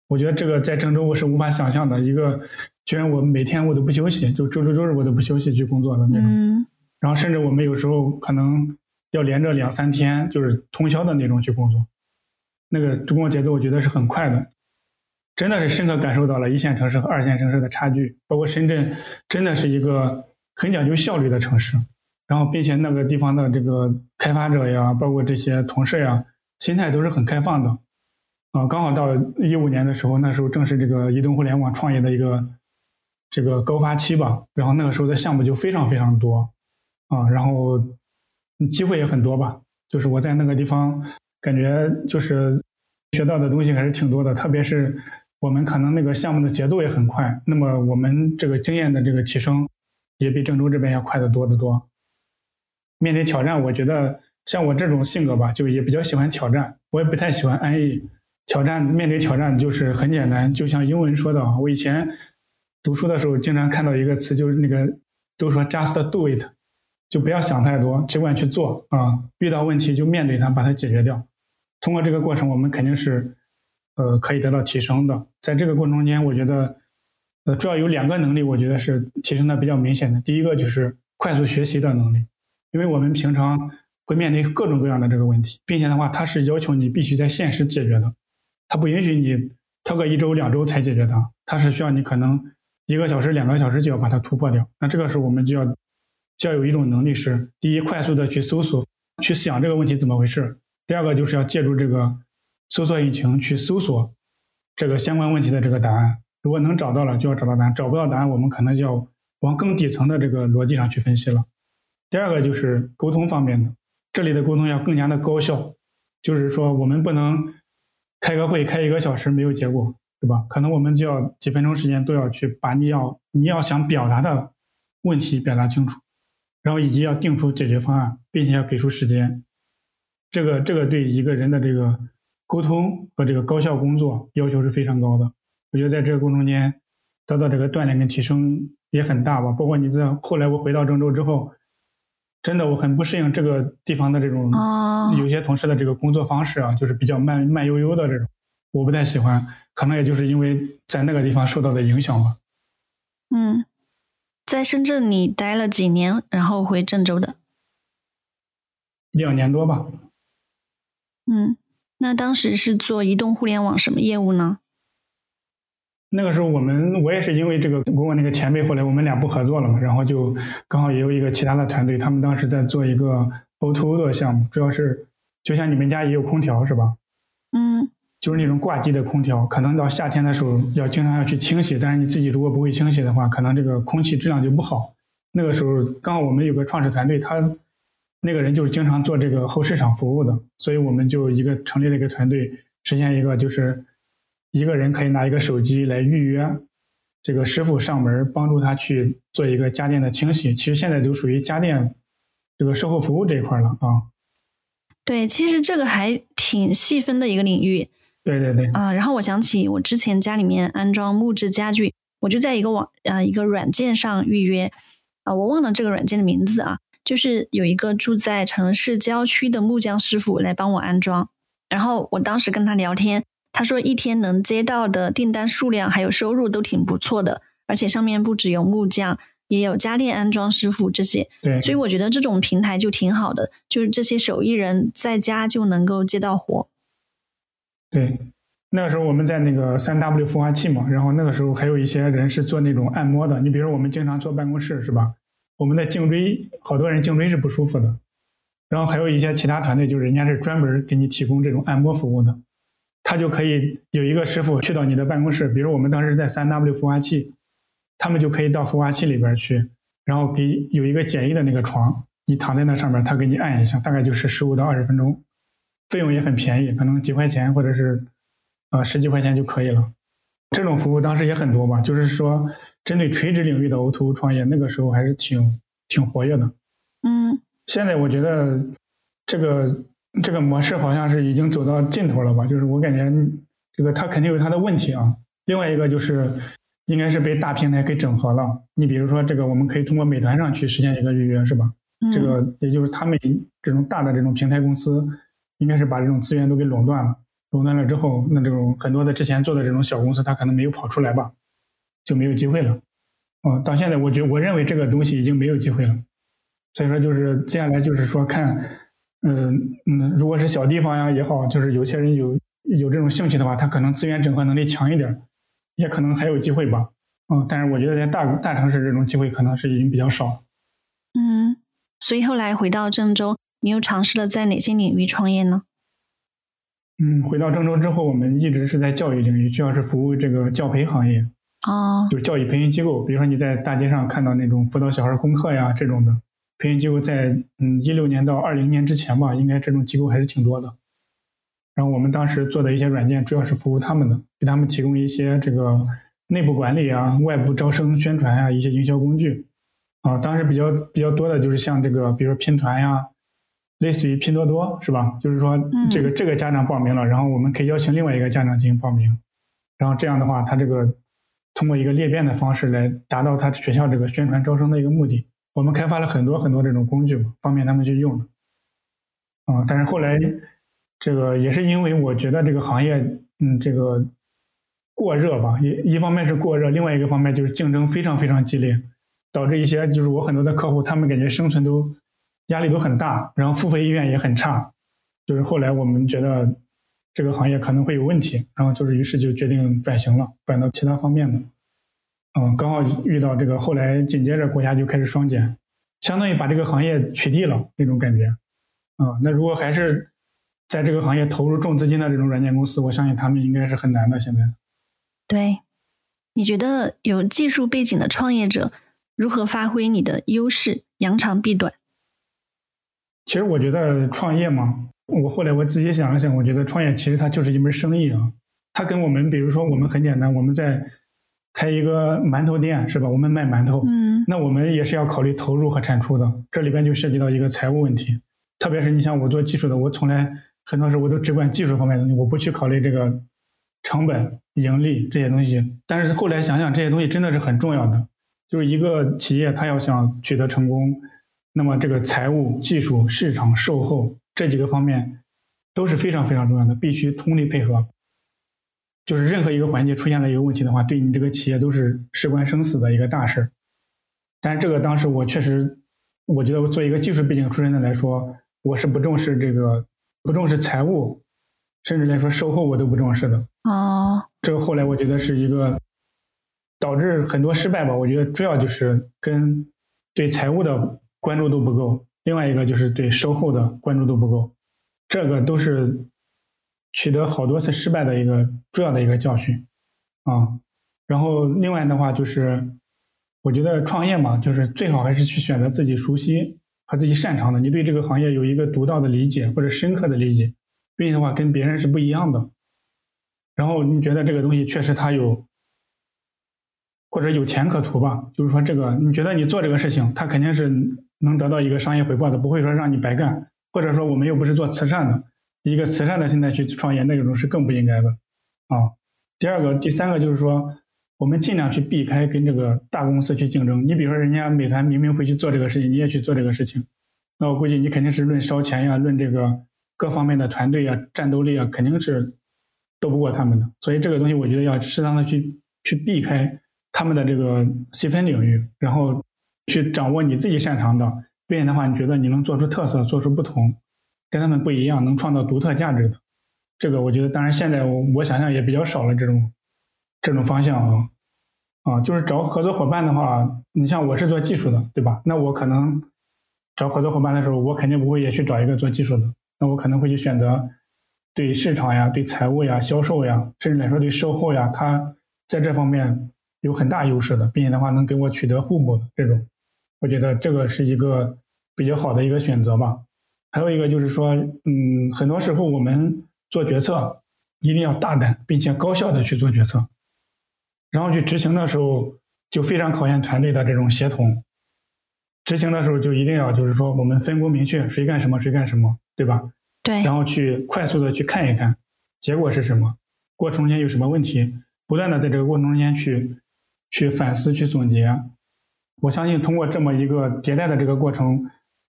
我觉得这个在郑州我是无法想象的一个。居然我每天我都不休息，就周六周日我都不休息去工作的那种，然后甚至我们有时候可能要连着两三天，就是通宵的那种去工作，那个工作节奏我觉得是很快的，真的是深刻感受到了一线城市和二线城市的差距。包括深圳，真的是一个很讲究效率的城市，然后并且那个地方的这个开发者呀，包括这些同事呀，心态都是很开放的，啊，刚好到一五年的时候，那时候正是这个移动互联网创业的一个。这个高发期吧，然后那个时候的项目就非常非常多，啊，然后机会也很多吧。就是我在那个地方，感觉就是学到的东西还是挺多的，特别是我们可能那个项目的节奏也很快，那么我们这个经验的这个提升也比郑州这边要快得多得多。面对挑战，我觉得像我这种性格吧，就也比较喜欢挑战，我也不太喜欢安逸。挑战面对挑战就是很简单，就像英文说的，我以前。读书的时候经常看到一个词，就是那个都说 just do it，就不要想太多，只管去做啊。遇到问题就面对它，把它解决掉。通过这个过程，我们肯定是呃可以得到提升的。在这个过程中间，我觉得呃主要有两个能力，我觉得是提升的比较明显的。第一个就是快速学习的能力，因为我们平常会面对各种各样的这个问题，并且的话，它是要求你必须在现实解决的，它不允许你挑个一周两周才解决它，它是需要你可能。一个小时、两个小时就要把它突破掉。那这个时候我们就要，就要有一种能力是：第一，快速的去搜索、去想这个问题怎么回事；第二个就是要借助这个搜索引擎去搜索这个相关问题的这个答案。如果能找到了，就要找到答案；找不到答案，我们可能就要往更底层的这个逻辑上去分析了。第二个就是沟通方面的，这里的沟通要更加的高效，就是说我们不能开个会开一个小时没有结果。对吧？可能我们就要几分钟时间都要去把你要你要想表达的问题表达清楚，然后以及要定出解决方案，并且要给出时间。这个这个对一个人的这个沟通和这个高效工作要求是非常高的。我觉得在这个过程中间得到这个锻炼跟提升也很大吧。包括你在后来我回到郑州之后，真的我很不适应这个地方的这种有些同事的这个工作方式啊，就是比较慢慢悠悠的这种，我不太喜欢。可能也就是因为在那个地方受到的影响吧。嗯，在深圳你待了几年，然后回郑州的？两年多吧。嗯，那当时是做移动互联网什么业务呢？那个时候我们我也是因为这个跟我那个前辈，后来我们俩不合作了嘛，然后就刚好也有一个其他的团队，他们当时在做一个 O2O 的项目，主要是就像你们家也有空调是吧？嗯。就是那种挂机的空调，可能到夏天的时候要经常要去清洗，但是你自己如果不会清洗的话，可能这个空气质量就不好。那个时候刚好我们有个创始团队，他那个人就是经常做这个后市场服务的，所以我们就一个成立了一个团队，实现一个就是一个人可以拿一个手机来预约这个师傅上门帮助他去做一个家电的清洗。其实现在都属于家电这个售后服务这一块了啊。对，其实这个还挺细分的一个领域。对对对啊，然后我想起我之前家里面安装木质家具，我就在一个网啊一个软件上预约啊，我忘了这个软件的名字啊，就是有一个住在城市郊区的木匠师傅来帮我安装，然后我当时跟他聊天，他说一天能接到的订单数量还有收入都挺不错的，而且上面不只有木匠，也有家电安装师傅这些，对，所以我觉得这种平台就挺好的，就是这些手艺人在家就能够接到活。对，那个时候我们在那个三 W 孵化器嘛，然后那个时候还有一些人是做那种按摩的。你比如我们经常坐办公室是吧？我们的颈椎，好多人颈椎是不舒服的。然后还有一些其他团队，就是人家是专门给你提供这种按摩服务的，他就可以有一个师傅去到你的办公室，比如我们当时在三 W 孵化器，他们就可以到孵化器里边去，然后给有一个简易的那个床，你躺在那上面，他给你按一下，大概就是十五到二十分钟。费用也很便宜，可能几块钱或者是，啊十几块钱就可以了。这种服务当时也很多吧，就是说针对垂直领域的 O2O 创业，那个时候还是挺挺活跃的。嗯，现在我觉得这个这个模式好像是已经走到尽头了吧？就是我感觉这个它肯定有它的问题啊。另外一个就是应该是被大平台给整合了。你比如说这个，我们可以通过美团上去实现一个预约，是吧？这个也就是他们这种大的这种平台公司。应该是把这种资源都给垄断了，垄断了之后，那这种很多的之前做的这种小公司，它可能没有跑出来吧，就没有机会了。嗯，到现在，我觉我认为这个东西已经没有机会了。所以说，就是接下来就是说看，嗯嗯，如果是小地方呀也好，就是有些人有有这种兴趣的话，他可能资源整合能力强一点，也可能还有机会吧。嗯，但是我觉得在大大城市这种机会可能是已经比较少。嗯，所以后来回到郑州。你又尝试了在哪些领域创业呢？嗯，回到郑州之后，我们一直是在教育领域，主要是服务这个教培行业。哦，就是教育培训机构，比如说你在大街上看到那种辅导小孩功课呀这种的培训机构，在嗯一六年到二零年之前吧，应该这种机构还是挺多的。然后我们当时做的一些软件，主要是服务他们的，给他们提供一些这个内部管理啊、外部招生宣传啊一些营销工具。啊，当时比较比较多的就是像这个，比如说拼团呀。类似于拼多多是吧？就是说，这个这个家长报名了，然后我们可以邀请另外一个家长进行报名，然后这样的话，他这个通过一个裂变的方式来达到他学校这个宣传招生的一个目的。我们开发了很多很多这种工具，方便他们去用。啊，但是后来这个也是因为我觉得这个行业，嗯，这个过热吧，一一方面是过热，另外一个方面就是竞争非常非常激烈，导致一些就是我很多的客户，他们感觉生存都。压力都很大，然后付费意愿也很差，就是后来我们觉得这个行业可能会有问题，然后就是于是就决定转型了，转到其他方面的。嗯，刚好遇到这个，后来紧接着国家就开始双减，相当于把这个行业取缔了那种感觉。啊，那如果还是在这个行业投入重资金的这种软件公司，我相信他们应该是很难的。现在，对，你觉得有技术背景的创业者如何发挥你的优势，扬长避短？其实我觉得创业嘛，我后来我自己想了想，我觉得创业其实它就是一门生意啊。它跟我们，比如说我们很简单，我们在开一个馒头店是吧？我们卖馒头，嗯，那我们也是要考虑投入和产出的，这里边就涉及到一个财务问题。特别是你像我做技术的，我从来很多时候我都只管技术方面的东西，我不去考虑这个成本、盈利这些东西。但是后来想想，这些东西真的是很重要的。就是一个企业，它要想取得成功，那么这个财务、技术、市场、售后这几个方面都是非常非常重要的，必须通力配合。就是任何一个环节出现了一个问题的话，对你这个企业都是事关生死的一个大事。但是这个当时我确实，我觉得我做一个技术背景出身的来说，我是不重视这个，不重视财务，甚至来说售后我都不重视的。哦，这个后来我觉得是一个导致很多失败吧。我觉得主要就是跟对财务的关注度不够，另外一个就是对售后的关注度不够，这个都是取得好多次失败的一个重要的一个教训啊。然后另外的话就是。我觉得创业嘛，就是最好还是去选择自己熟悉和自己擅长的，你对这个行业有一个独到的理解或者深刻的理解，并且的话跟别人是不一样的。然后你觉得这个东西确实它有，或者有钱可图吧？就是说这个你觉得你做这个事情，它肯定是能得到一个商业回报的，不会说让你白干。或者说我们又不是做慈善的，一个慈善的心态去创业，那种是更不应该的啊。第二个、第三个就是说。我们尽量去避开跟这个大公司去竞争。你比如说，人家美团明明会去做这个事情，你也去做这个事情，那我估计你肯定是论烧钱呀，论这个各方面的团队呀、战斗力啊，肯定是斗不过他们的。所以这个东西，我觉得要适当的去去避开他们的这个细分领域，然后去掌握你自己擅长的，并且的话，你觉得你能做出特色、做出不同，跟他们不一样，能创造独特价值的，这个我觉得，当然现在我我想想也比较少了这种。这种方向啊，啊，就是找合作伙伴的话，你像我是做技术的，对吧？那我可能找合作伙伴的时候，我肯定不会也去找一个做技术的，那我可能会去选择对市场呀、对财务呀、销售呀，甚至来说对售后呀，他在这方面有很大优势的，并且的话能给我取得互补的这种，我觉得这个是一个比较好的一个选择吧。还有一个就是说，嗯，很多时候我们做决策一定要大胆并且高效的去做决策。然后去执行的时候，就非常考验团队的这种协同。执行的时候就一定要就是说，我们分工明确，谁干什么谁干什么，对吧？对。然后去快速的去看一看，结果是什么，过程中间有什么问题，不断的在这个过程中间去去反思、去总结。我相信通过这么一个迭代的这个过程，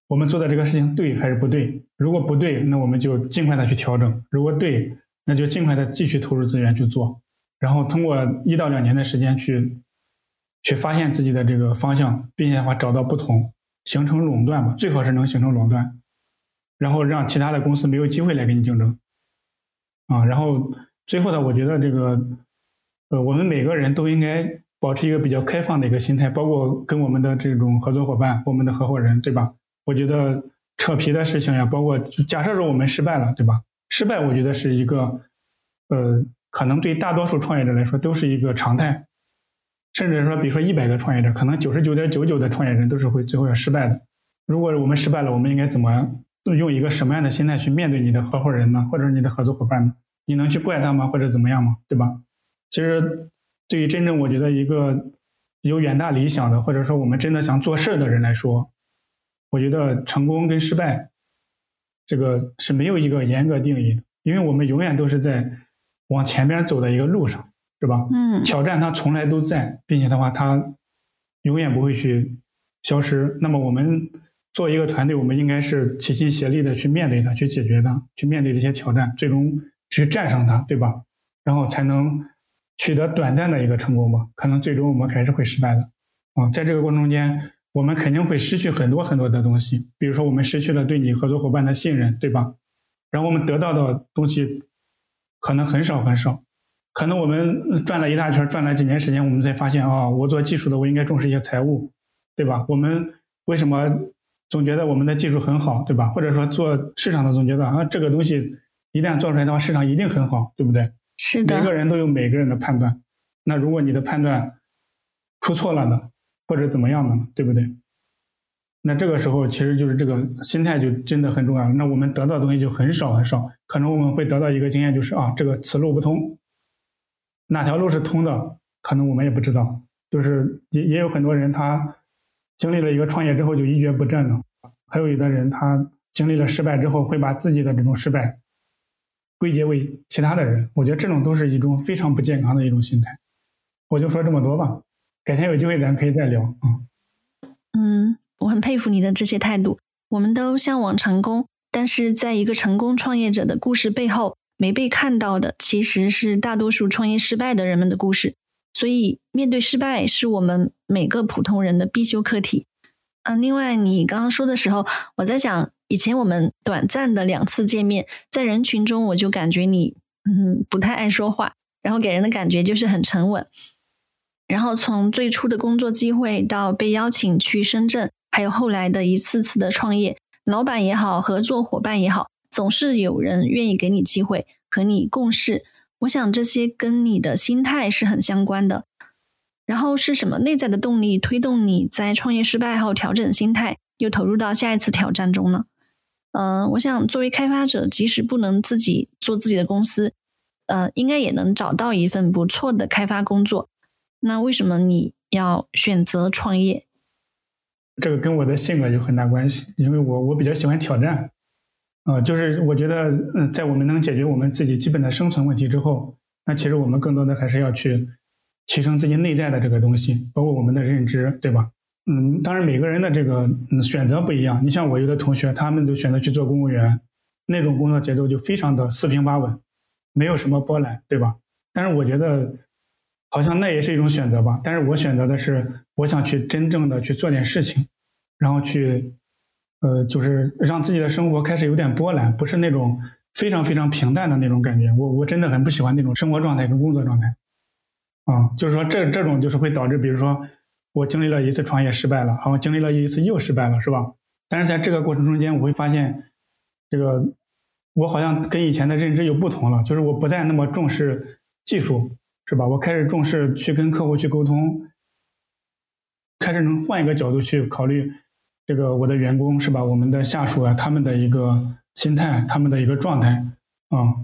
我们做的这个事情对还是不对？如果不对，那我们就尽快的去调整；如果对，那就尽快的继续投入资源去做。然后通过一到两年的时间去，去发现自己的这个方向，并且的话找到不同，形成垄断吧，最好是能形成垄断，然后让其他的公司没有机会来跟你竞争，啊，然后最后呢，我觉得这个，呃，我们每个人都应该保持一个比较开放的一个心态，包括跟我们的这种合作伙伴、我们的合伙人，对吧？我觉得扯皮的事情呀，包括假设说我们失败了，对吧？失败，我觉得是一个，呃。可能对大多数创业者来说都是一个常态，甚至说，比如说一百个创业者，可能九十九点九九的创业人都是会最后要失败的。如果我们失败了，我们应该怎么用一个什么样的心态去面对你的合伙人呢，或者你的合作伙伴呢？你能去怪他吗，或者怎么样吗？对吧？其实，对于真正我觉得一个有远大理想的，或者说我们真的想做事的人来说，我觉得成功跟失败，这个是没有一个严格定义的，因为我们永远都是在。往前边走的一个路上，是吧？嗯，挑战它从来都在，并且的话，它永远不会去消失。那么，我们做一个团队，我们应该是齐心协力的去面对它，去解决它，去面对这些挑战，最终去战胜它，对吧？然后才能取得短暂的一个成功吧。可能最终我们还是会失败的啊！在这个过程中间，我们肯定会失去很多很多的东西，比如说我们失去了对你合作伙伴的信任，对吧？然后我们得到的东西。可能很少很少，可能我们转了一大圈，转了几年时间，我们才发现啊，我做技术的，我应该重视一些财务，对吧？我们为什么总觉得我们的技术很好，对吧？或者说做市场的总觉得啊，这个东西一旦做出来的话，市场一定很好，对不对？是的。每个人都有每个人的判断，那如果你的判断出错了呢，或者怎么样的，对不对？那这个时候其实就是这个心态就真的很重要。那我们得到的东西就很少很少，可能我们会得到一个经验，就是啊，这个此路不通，哪条路是通的，可能我们也不知道。就是也也有很多人他经历了一个创业之后就一蹶不振了，还有有的人他经历了失败之后会把自己的这种失败归结为其他的人。我觉得这种都是一种非常不健康的一种心态。我就说这么多吧，改天有机会咱可以再聊啊。嗯，我很佩服你的这些态度。我们都向往成功，但是在一个成功创业者的故事背后，没被看到的其实是大多数创业失败的人们的故事。所以，面对失败是我们每个普通人的必修课题。嗯，另外，你刚刚说的时候，我在想，以前我们短暂的两次见面，在人群中，我就感觉你嗯不太爱说话，然后给人的感觉就是很沉稳。然后从最初的工作机会到被邀请去深圳，还有后来的一次次的创业，老板也好，合作伙伴也好，总是有人愿意给你机会和你共事。我想这些跟你的心态是很相关的。然后是什么内在的动力推动你在创业失败后调整心态，又投入到下一次挑战中呢？嗯，我想作为开发者，即使不能自己做自己的公司，呃，应该也能找到一份不错的开发工作。那为什么你要选择创业？这个跟我的性格有很大关系，因为我我比较喜欢挑战，啊，就是我觉得，嗯，在我们能解决我们自己基本的生存问题之后，那其实我们更多的还是要去提升自己内在的这个东西，包括我们的认知，对吧？嗯，当然每个人的这个嗯选择不一样。你像我有的同学，他们都选择去做公务员，那种工作节奏就非常的四平八稳，没有什么波澜，对吧？但是我觉得。好像那也是一种选择吧，但是我选择的是，我想去真正的去做点事情，然后去，呃，就是让自己的生活开始有点波澜，不是那种非常非常平淡的那种感觉。我我真的很不喜欢那种生活状态跟工作状态，啊，就是说这这种就是会导致，比如说我经历了一次创业失败了，好，经历了一次又失败了，是吧？但是在这个过程中间，我会发现，这个我好像跟以前的认知又不同了，就是我不再那么重视技术。是吧？我开始重视去跟客户去沟通，开始能换一个角度去考虑这个我的员工是吧？我们的下属啊，他们的一个心态，他们的一个状态啊，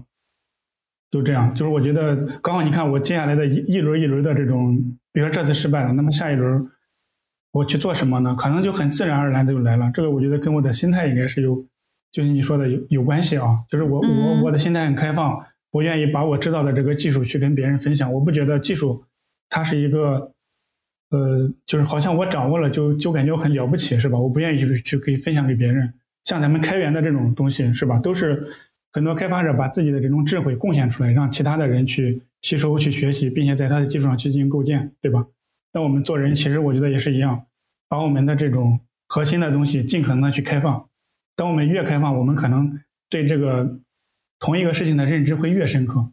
就这样。就是我觉得刚好你看我接下来的一一轮一轮的这种，比如说这次失败了，那么下一轮我去做什么呢？可能就很自然而然的就来了。这个我觉得跟我的心态应该是有，就是你说的有有关系啊。就是我我我的心态很开放。我愿意把我知道的这个技术去跟别人分享。我不觉得技术它是一个，呃，就是好像我掌握了就就感觉很了不起，是吧？我不愿意去去可以分享给别人。像咱们开源的这种东西，是吧？都是很多开发者把自己的这种智慧贡献出来，让其他的人去吸收、去学习，并且在他的基础上去进行构建，对吧？那我们做人其实我觉得也是一样，把我们的这种核心的东西尽可能的去开放。当我们越开放，我们可能对这个。同一个事情的认知会越深刻，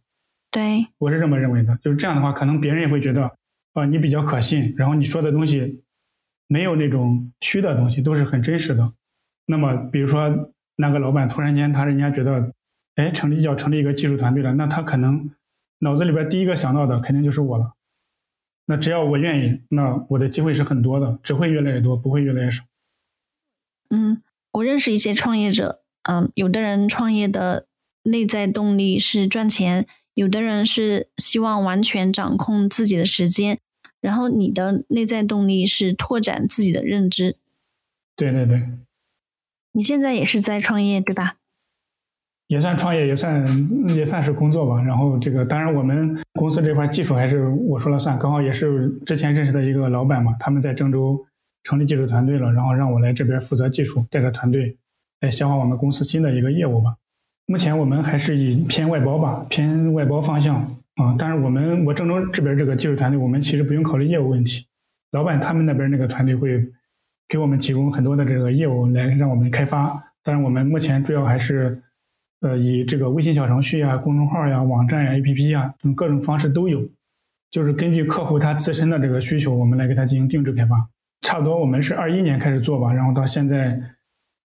对我是这么认为的。就是这样的话，可能别人也会觉得，啊，你比较可信，然后你说的东西没有那种虚的东西，都是很真实的。那么，比如说那个老板突然间他人家觉得，哎，成立要成立一个技术团队了，那他可能脑子里边第一个想到的肯定就是我了。那只要我愿意，那我的机会是很多的，只会越来越多，不会越来越少。嗯，我认识一些创业者，嗯，有的人创业的。内在动力是赚钱，有的人是希望完全掌控自己的时间，然后你的内在动力是拓展自己的认知。对对对，你现在也是在创业对吧？也算创业，也算也算是工作吧。然后这个当然我们公司这块技术还是我说了算，刚好也是之前认识的一个老板嘛，他们在郑州成立技术团队了，然后让我来这边负责技术，带着团队来消化我们公司新的一个业务吧。目前我们还是以偏外包吧，偏外包方向啊。但是我们我郑州这边这个技术团队，我们其实不用考虑业务问题，老板他们那边那个团队会给我们提供很多的这个业务来让我们开发。但是我们目前主要还是呃以这个微信小程序呀、公众号呀、网站呀、APP 呀，各种方式都有，就是根据客户他自身的这个需求，我们来给他进行定制开发。差不多我们是二一年开始做吧，然后到现在。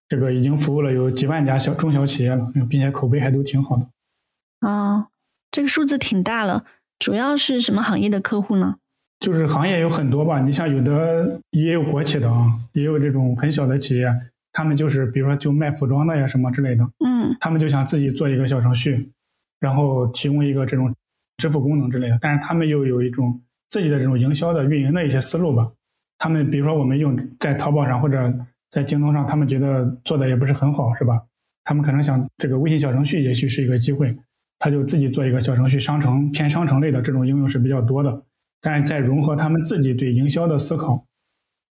这个已经服务了有几万家小中小企业了，并且口碑还都挺好的。啊，这个数字挺大了。主要是什么行业的客户呢？就是行业有很多吧，你像有的也有国企的啊，也有这种很小的企业，他们就是比如说就卖服装的呀什么之类的。嗯，他们就想自己做一个小程序，然后提供一个这种支付功能之类的。但是他们又有一种自己的这种营销的运营的一些思路吧。他们比如说我们用在淘宝上或者。在京东上，他们觉得做的也不是很好，是吧？他们可能想这个微信小程序也许是一个机会，他就自己做一个小程序，商城偏商城类的这种应用是比较多的。但是在融合他们自己对营销的思考，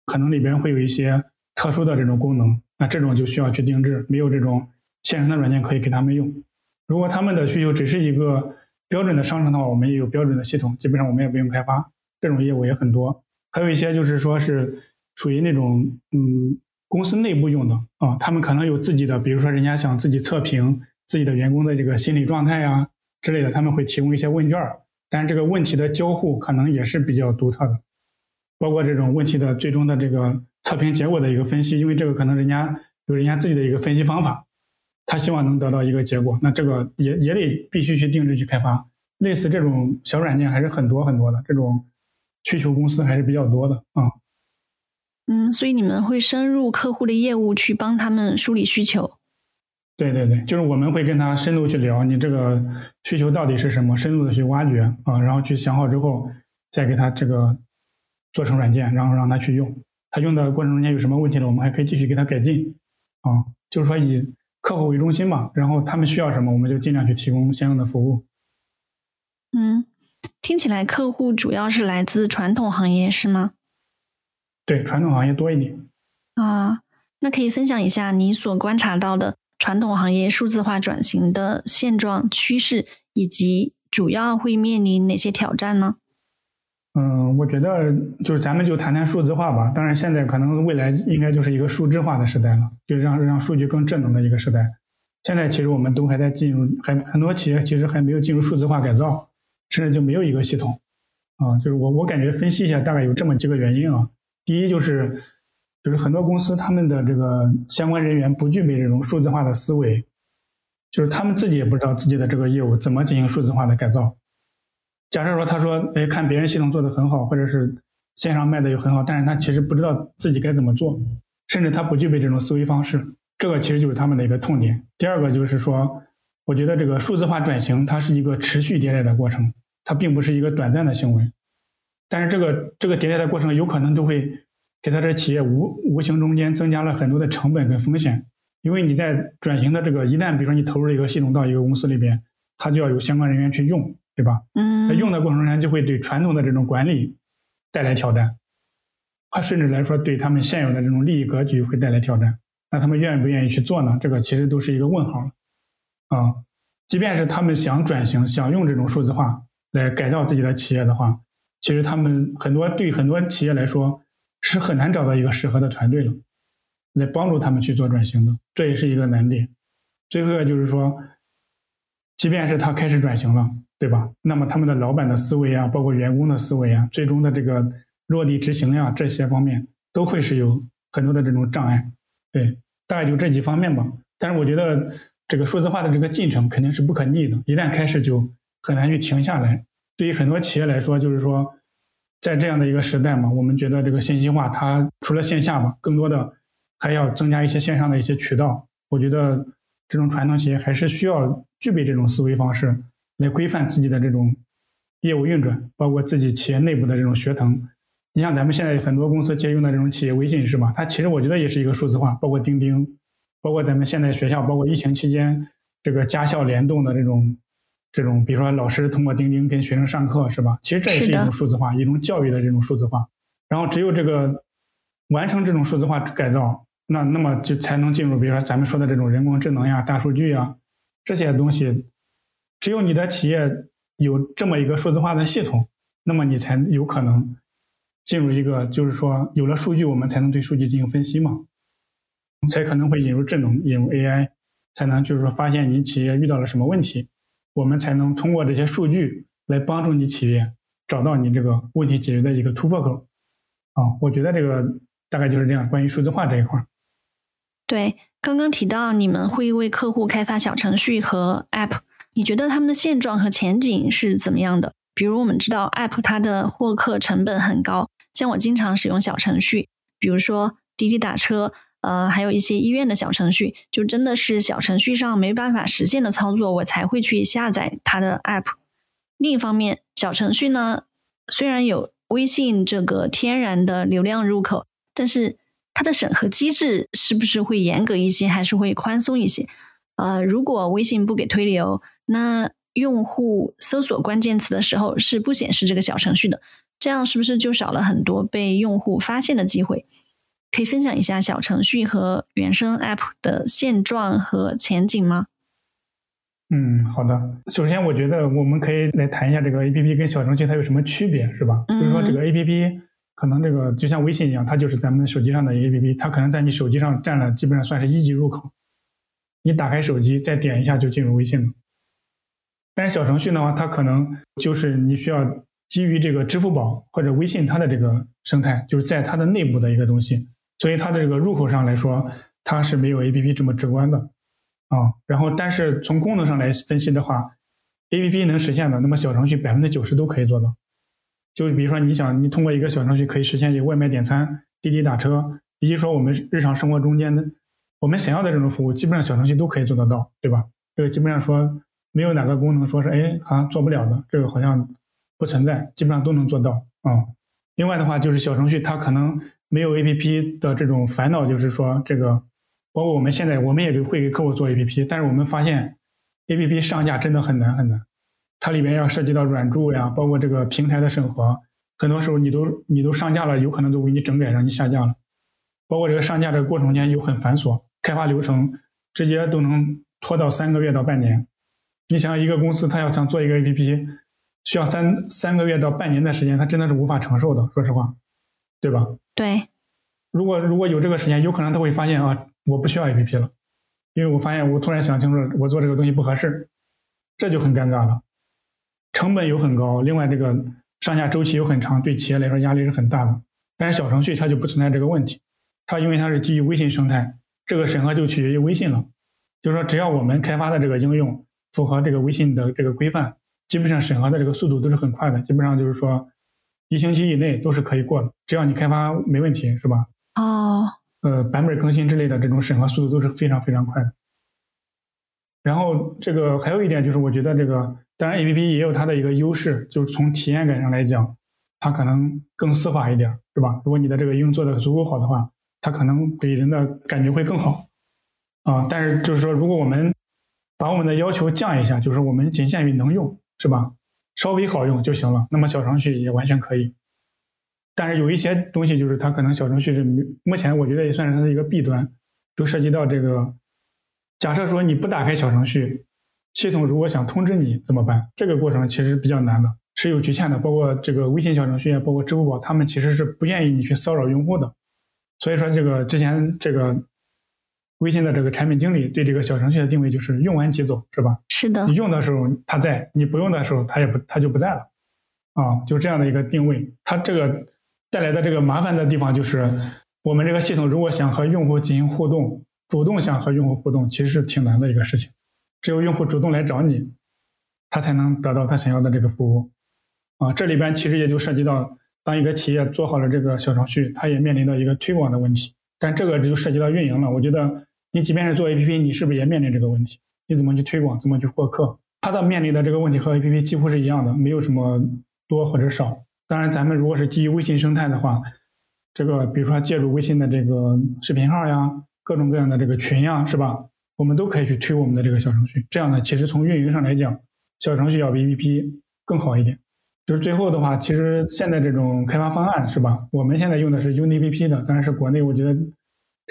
可能里边会有一些特殊的这种功能，那这种就需要去定制，没有这种现成的软件可以给他们用。如果他们的需求只是一个标准的商城的话，我们也有标准的系统，基本上我们也不用开发，这种业务也很多。还有一些就是说是属于那种嗯公司内部用的啊，他们可能有自己的，比如说人家想自己测评自己的员工的这个心理状态呀之类的，他们会提供一些问卷儿，但是这个问题的交互可能也是比较独特的，包括这种问题的最终的这个测评结果的一个分析，因为这个可能人家有人家自己的一个分析方法。他希望能得到一个结果，那这个也也得必须去定制去开发。类似这种小软件还是很多很多的，这种需求公司还是比较多的啊。所以你们会深入客户的业务去帮他们梳理需求。对对对，就是我们会跟他深度去聊，你这个需求到底是什么，深度的去挖掘啊，然后去想好之后，再给他这个做成软件，然后让他去用。他用的过程中间有什么问题了，我们还可以继续给他改进啊。就是说以。客户为中心嘛，然后他们需要什么，我们就尽量去提供相应的服务。嗯，听起来客户主要是来自传统行业是吗？对，传统行业多一点。啊，那可以分享一下你所观察到的传统行业数字化转型的现状趋势，以及主要会面临哪些挑战呢？嗯，我觉得就是咱们就谈谈数字化吧。当然，现在可能未来应该就是一个数字化的时代了，就是让让数据更智能的一个时代。现在其实我们都还在进入，还很多企业其实还没有进入数字化改造，甚至就没有一个系统。啊，就是我我感觉分析一下，大概有这么几个原因啊。第一就是，就是很多公司他们的这个相关人员不具备这种数字化的思维，就是他们自己也不知道自己的这个业务怎么进行数字化的改造。假设说，他说，哎，看别人系统做的很好，或者是线上卖的又很好，但是他其实不知道自己该怎么做，甚至他不具备这种思维方式，这个其实就是他们的一个痛点。第二个就是说，我觉得这个数字化转型它是一个持续迭代的过程，它并不是一个短暂的行为。但是这个这个迭代的过程有可能都会给他这企业无无形中间增加了很多的成本跟风险，因为你在转型的这个一旦比如说你投入一个系统到一个公司里边，它就要有相关人员去用。对吧？嗯，那用的过程中就会对传统的这种管理带来挑战，它甚至来说对他们现有的这种利益格局会带来挑战。那他们愿不愿意去做呢？这个其实都是一个问号了。啊，即便是他们想转型、想用这种数字化来改造自己的企业的话，其实他们很多对很多企业来说是很难找到一个适合的团队了，来帮助他们去做转型的，这也是一个难点。最后一个就是说。即便是他开始转型了，对吧？那么他们的老板的思维啊，包括员工的思维啊，最终的这个落地执行呀，这些方面都会是有很多的这种障碍。对，大概就这几方面吧。但是我觉得这个数字化的这个进程肯定是不可逆的，一旦开始就很难去停下来。对于很多企业来说，就是说，在这样的一个时代嘛，我们觉得这个信息化它除了线下嘛，更多的还要增加一些线上的一些渠道。我觉得。这种传统企业还是需要具备这种思维方式来规范自己的这种业务运转，包括自己企业内部的这种学腾。你像咱们现在很多公司借用的这种企业微信是吧？它其实我觉得也是一个数字化，包括钉钉，包括咱们现在学校，包括疫情期间这个家校联动的这种这种，比如说老师通过钉钉跟学生上课是吧？其实这也是一种数字化，一种教育的这种数字化。然后只有这个完成这种数字化改造。那那么就才能进入，比如说咱们说的这种人工智能呀、大数据呀这些东西，只有你的企业有这么一个数字化的系统，那么你才有可能进入一个，就是说有了数据，我们才能对数据进行分析嘛，才可能会引入智能、引入 AI，才能就是说发现你企业遇到了什么问题，我们才能通过这些数据来帮助你企业找到你这个问题解决的一个突破口。啊，我觉得这个大概就是这样，关于数字化这一块。对，刚刚提到你们会为客户开发小程序和 App，你觉得他们的现状和前景是怎么样的？比如我们知道 App 它的获客成本很高，像我经常使用小程序，比如说滴滴打车，呃，还有一些医院的小程序，就真的是小程序上没办法实现的操作，我才会去下载它的 App。另一方面，小程序呢，虽然有微信这个天然的流量入口，但是它的审核机制是不是会严格一些，还是会宽松一些？呃，如果微信不给推流，那用户搜索关键词的时候是不显示这个小程序的，这样是不是就少了很多被用户发现的机会？可以分享一下小程序和原生 App 的现状和前景吗？嗯，好的。首先，我觉得我们可以来谈一下这个 APP 跟小程序它有什么区别，是吧？就是说，这个 APP 可能这个就像微信一样，它就是咱们手机上的 APP，它可能在你手机上占了基本上算是一级入口。你打开手机，再点一下就进入微信了。但是小程序的话，它可能就是你需要基于这个支付宝或者微信它的这个生态，就是在它的内部的一个东西。所以它的这个入口上来说，它是没有 A P P 这么直观的啊。然后，但是从功能上来分析的话，A P P 能实现的，那么小程序百分之九十都可以做到。就比如说，你想你通过一个小程序可以实现一个外卖点餐、滴滴打车，以及说我们日常生活中间的我们想要的这种服务，基本上小程序都可以做得到，对吧？这个基本上说没有哪个功能说是哎好像做不了的，这个好像不存在，基本上都能做到啊。另外的话，就是小程序它可能。没有 A P P 的这种烦恼，就是说这个，包括我们现在我们也给会给客户做 A P P，但是我们发现 A P P 上架真的很难很难，它里面要涉及到软著呀，包括这个平台的审核，很多时候你都你都上架了，有可能都给你整改让你下架了，包括这个上架这个过程间又很繁琐，开发流程直接都能拖到三个月到半年。你想想一个公司，他要想做一个 A P P，需要三三个月到半年的时间，他真的是无法承受的，说实话。对吧？对，如果如果有这个时间，有可能他会发现啊，我不需要 A P P 了，因为我发现我突然想清楚，我做这个东西不合适，这就很尴尬了，成本又很高，另外这个上下周期又很长，对企业来说压力是很大的。但是小程序它就不存在这个问题，它因为它是基于微信生态，这个审核就取决于微信了，就是说只要我们开发的这个应用符合这个微信的这个规范，基本上审核的这个速度都是很快的，基本上就是说。一星期以内都是可以过的，只要你开发没问题，是吧？哦，呃，版本更新之类的这种审核速度都是非常非常快的。然后这个还有一点就是，我觉得这个当然 A P P 也有它的一个优势，就是从体验感上来讲，它可能更丝滑一点，是吧？如果你的这个应用做的足够好的话，它可能给人的感觉会更好。啊，但是就是说，如果我们把我们的要求降一下，就是我们仅限于能用，是吧？稍微好用就行了，那么小程序也完全可以。但是有一些东西，就是它可能小程序是目前我觉得也算是它的一个弊端，就涉及到这个。假设说你不打开小程序，系统如果想通知你怎么办？这个过程其实比较难的，是有局限的。包括这个微信小程序啊，包括支付宝，他们其实是不愿意你去骚扰用户的。所以说，这个之前这个。微信的这个产品经理对这个小程序的定位就是用完即走，是吧？是的。你用的时候它在，你不用的时候它也不它就不在了，啊，就这样的一个定位。它这个带来的这个麻烦的地方就是，我们这个系统如果想和用户进行互动，主动想和用户互动，其实是挺难的一个事情。只有用户主动来找你，他才能得到他想要的这个服务。啊，这里边其实也就涉及到，当一个企业做好了这个小程序，它也面临到一个推广的问题。但这个就涉及到运营了，我觉得。你即便是做 APP，你是不是也面临这个问题？你怎么去推广？怎么去获客？它的面临的这个问题和 APP 几乎是一样的，没有什么多或者少。当然，咱们如果是基于微信生态的话，这个比如说借助微信的这个视频号呀，各种各样的这个群呀，是吧？我们都可以去推我们的这个小程序。这样呢，其实从运营上来讲，小程序要比 APP 更好一点。就是最后的话，其实现在这种开发方案是吧？我们现在用的是 UniAPP 的，当然是国内我觉得。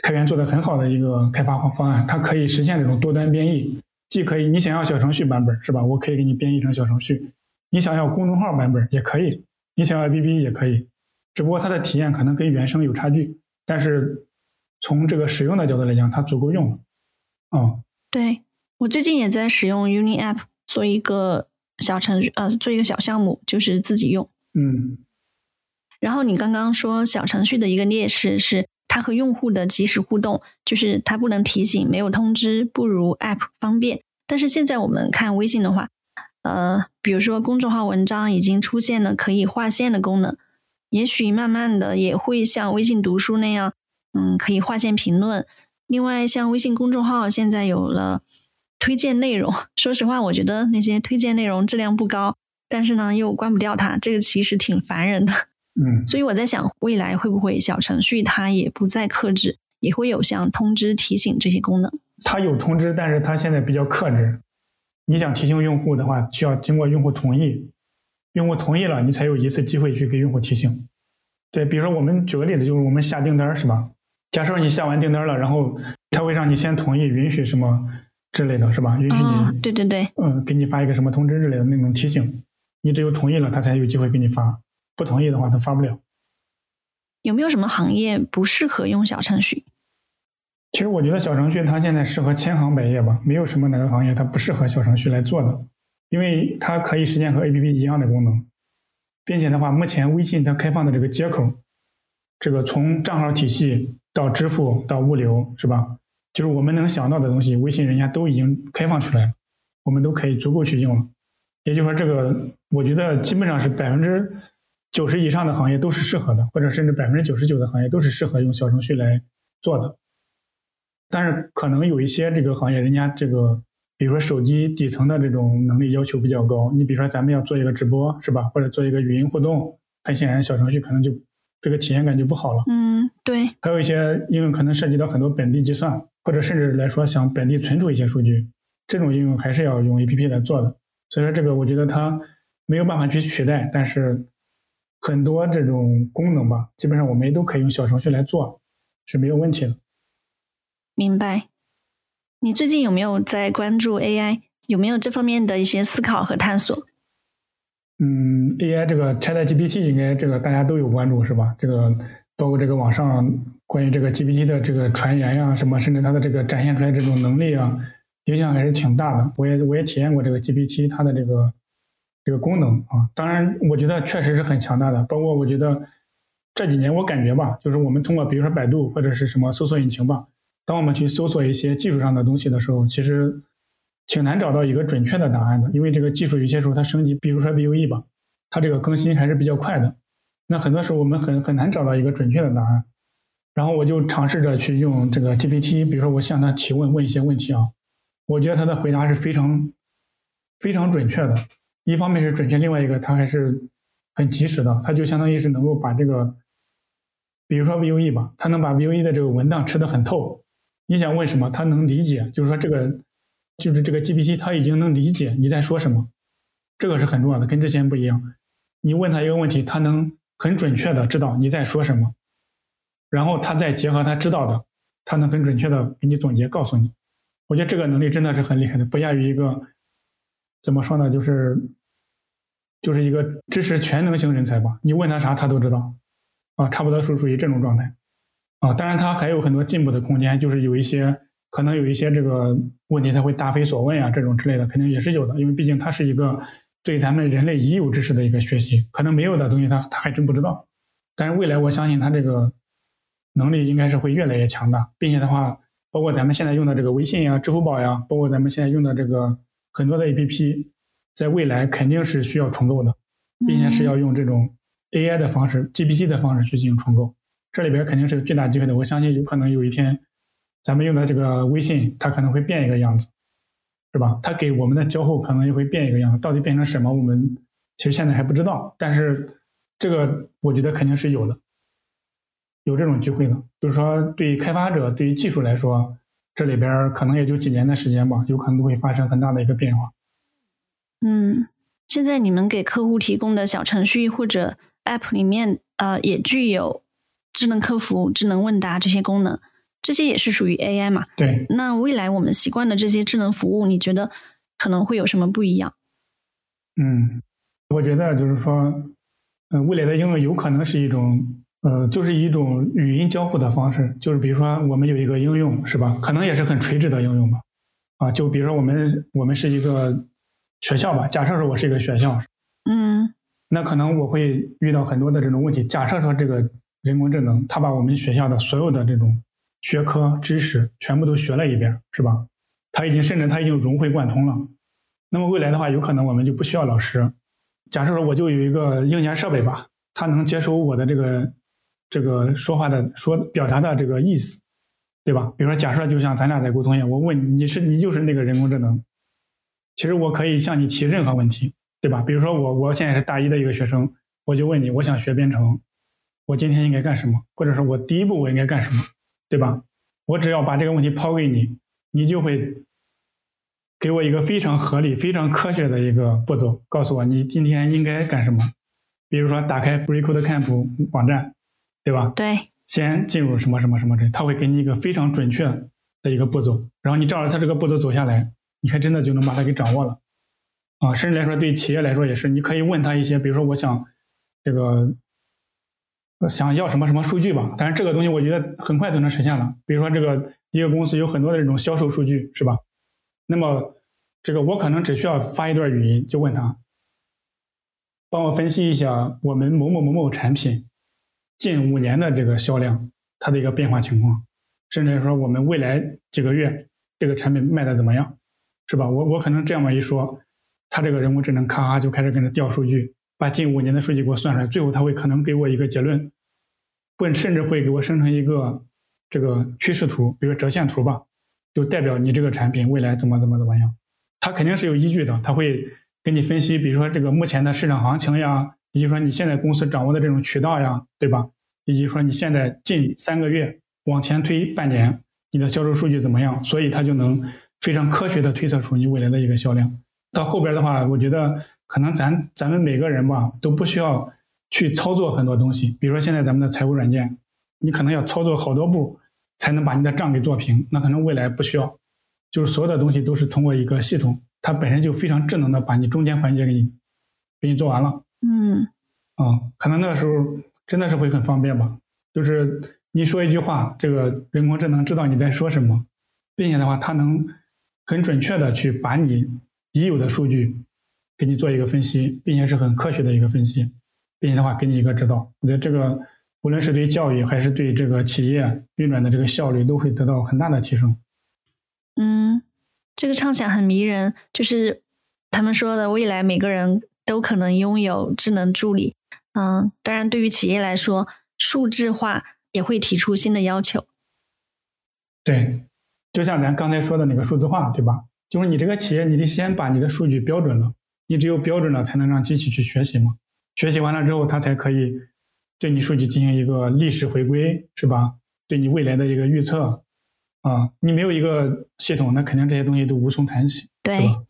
开源做的很好的一个开发方方案，它可以实现这种多端编译，既可以你想要小程序版本是吧？我可以给你编译成小程序，你想要公众号版本也可以，你想要 APP 也可以，只不过它的体验可能跟原生有差距，但是从这个使用的角度来讲，它足够用了。啊，对我最近也在使用 Uni App 做一个小程序，呃，做一个小项目，就是自己用。嗯。然后你刚刚说小程序的一个劣势是。它和用户的即时互动，就是它不能提醒，没有通知，不如 App 方便。但是现在我们看微信的话，呃，比如说公众号文章已经出现了可以划线的功能，也许慢慢的也会像微信读书那样，嗯，可以划线评论。另外，像微信公众号现在有了推荐内容，[LAUGHS] 说实话，我觉得那些推荐内容质量不高，但是呢又关不掉它，这个其实挺烦人的。嗯，所以我在想，未来会不会小程序它也不再克制，也会有像通知、提醒这些功能？它有通知，但是它现在比较克制。你想提醒用户的话，需要经过用户同意，用户同意了，你才有一次机会去给用户提醒。对，比如说我们举个例子，就是我们下订单是吧？假设你下完订单了，然后他会让你先同意允许什么之类的是吧？允许你，对对对，嗯，给你发一个什么通知之类的那种提醒。你只有同意了，他才有机会给你发；不同意的话，他发不了。有没有什么行业不适合用小程序？其实我觉得小程序它现在适合千行百业吧，没有什么哪个行业它不适合小程序来做的，因为它可以实现和 APP 一样的功能，并且的话，目前微信它开放的这个接口，这个从账号体系到支付到物流是吧？就是我们能想到的东西，微信人家都已经开放出来了，我们都可以足够去用了。也就是说，这个我觉得基本上是百分之九十以上的行业都是适合的，或者甚至百分之九十九的行业都是适合用小程序来做的。但是可能有一些这个行业，人家这个比如说手机底层的这种能力要求比较高。你比如说咱们要做一个直播，是吧？或者做一个语音互动，很显然小程序可能就这个体验感就不好了。嗯，对。还有一些应用可能涉及到很多本地计算，或者甚至来说想本地存储一些数据，这种应用还是要用 APP 来做的。所以说，这个我觉得它没有办法去取代，但是很多这种功能吧，基本上我们也都可以用小程序来做，是没有问题的。明白。你最近有没有在关注 AI？有没有这方面的一些思考和探索？嗯，AI 这个 ChatGPT 应该这个大家都有关注是吧？这个包括这个网上关于这个 GPT 的这个传言呀，什么甚至它的这个展现出来这种能力啊。影响还是挺大的，我也我也体验过这个 GPT 它的这个这个功能啊，当然我觉得确实是很强大的。包括我觉得这几年我感觉吧，就是我们通过比如说百度或者是什么搜索引擎吧，当我们去搜索一些技术上的东西的时候，其实挺难找到一个准确的答案的，因为这个技术有些时候它升级，比如说 Vue 吧，它这个更新还是比较快的，那很多时候我们很很难找到一个准确的答案。然后我就尝试着去用这个 GPT，比如说我向它提问，问一些问题啊。我觉得他的回答是非常非常准确的，一方面是准确，另外一个它还是很及时的，它就相当于是能够把这个，比如说 Vue 吧，它能把 Vue 的这个文档吃得很透。你想问什么，它能理解，就是说这个就是这个 GPT 它已经能理解你在说什么，这个是很重要的，跟之前不一样。你问他一个问题，他能很准确的知道你在说什么，然后他再结合他知道的，他能很准确的给你总结，告诉你。我觉得这个能力真的是很厉害的，不亚于一个怎么说呢？就是就是一个知识全能型人才吧。你问他啥，他都知道啊，差不多是属于这种状态啊。当然，他还有很多进步的空间，就是有一些可能有一些这个问题，他会答非所问啊，这种之类的肯定也是有的。因为毕竟他是一个对咱们人类已有知识的一个学习，可能没有的东西他他还真不知道。但是未来我相信他这个能力应该是会越来越强大，并且的话。包括咱们现在用的这个微信呀、支付宝呀，包括咱们现在用的这个很多的 APP，在未来肯定是需要重构的，并且是要用这种 AI 的方式、GPT 的方式去进行重构。这里边肯定是有巨大机会的。我相信有可能有一天，咱们用的这个微信，它可能会变一个样子，是吧？它给我们的交互可能也会变一个样子。到底变成什么，我们其实现在还不知道。但是这个我觉得肯定是有的。有这种机会的，就是说，对于开发者、对于技术来说，这里边可能也就几年的时间吧，有可能都会发生很大的一个变化。嗯，现在你们给客户提供的小程序或者 App 里面，呃，也具有智能客服、智能问答这些功能，这些也是属于 AI 嘛？对。那未来我们习惯的这些智能服务，你觉得可能会有什么不一样？嗯，我觉得就是说，嗯，未来的应用有可能是一种。呃，就是一种语音交互的方式，就是比如说我们有一个应用，是吧？可能也是很垂直的应用吧。啊，就比如说我们我们是一个学校吧，假设说我是一个学校，嗯，那可能我会遇到很多的这种问题。假设说这个人工智能，它把我们学校的所有的这种学科知识全部都学了一遍，是吧？它已经甚至它已经融会贯通了。那么未来的话，有可能我们就不需要老师。假设说我就有一个硬件设备吧，它能接收我的这个。这个说话的说表达的这个意思，对吧？比如说，假设就像咱俩在沟通一样，我问你是你就是那个人工智能，其实我可以向你提任何问题，对吧？比如说我我现在是大一的一个学生，我就问你，我想学编程，我今天应该干什么？或者说我第一步我应该干什么，对吧？我只要把这个问题抛给你，你就会给我一个非常合理、非常科学的一个步骤，告诉我你今天应该干什么。比如说，打开 FreeCodeCamp 网站，对吧？对。先进入什么什么什么这，他会给你一个非常准确的一个步骤，然后你照着他这个步骤走下来，你还真的就能把它给掌握了。啊，甚至来说，对企业来说也是，你可以问他一些，比如说，我想这个想要什么什么数据吧，但是这个东西我觉得很快就能实现了。比如说，这个一个公司有很多的这种销售数据，是吧？那么这个我可能只需要发一段语音，就问他，帮我分析一下我们某某某某产品。近五年的这个销量，它的一个变化情况，甚至说我们未来几个月这个产品卖的怎么样，是吧？我我可能这样吧一说，它这个人工智能咔咔就开始跟着调数据，把近五年的数据给我算出来，最后它会可能给我一个结论，或甚至会给我生成一个这个趋势图，比如折线图吧，就代表你这个产品未来怎么怎么怎么样，它肯定是有依据的，它会给你分析，比如说这个目前的市场行情呀。以及说你现在公司掌握的这种渠道呀，对吧？以及说你现在近三个月往前推半年，你的销售数据怎么样？所以它就能非常科学的推测出你未来的一个销量。到后边的话，我觉得可能咱咱们每个人吧都不需要去操作很多东西。比如说现在咱们的财务软件，你可能要操作好多步才能把你的账给做平。那可能未来不需要，就是所有的东西都是通过一个系统，它本身就非常智能的把你中间环节给你给你做完了。嗯，啊，可能那个时候真的是会很方便吧。就是你说一句话，这个人工智能知道你在说什么，并且的话，它能很准确的去把你已有的数据给你做一个分析，并且是很科学的一个分析，并且的话给你一个指导。我觉得这个无论是对教育还是对这个企业运转的这个效率，都会得到很大的提升。嗯，这个畅想很迷人，就是他们说的未来每个人。都可能拥有智能助理，嗯，当然，对于企业来说，数字化也会提出新的要求。对，就像咱刚才说的那个数字化，对吧？就是你这个企业，你得先把你的数据标准了，你只有标准了，才能让机器去学习嘛。学习完了之后，它才可以对你数据进行一个历史回归，是吧？对你未来的一个预测，啊，你没有一个系统，那肯定这些东西都无从谈起，对吧？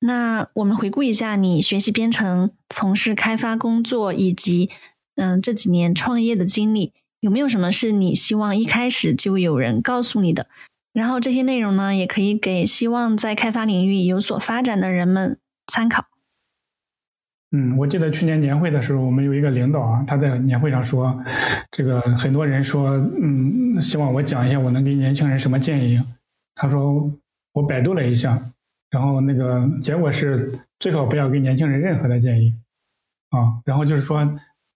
那我们回顾一下你学习编程、从事开发工作以及嗯这几年创业的经历，有没有什么是你希望一开始就有人告诉你的？然后这些内容呢，也可以给希望在开发领域有所发展的人们参考。嗯，我记得去年年会的时候，我们有一个领导啊，他在年会上说，这个很多人说，嗯，希望我讲一下我能给年轻人什么建议。他说，我百度了一下。然后那个结果是最好不要给年轻人任何的建议，啊，然后就是说，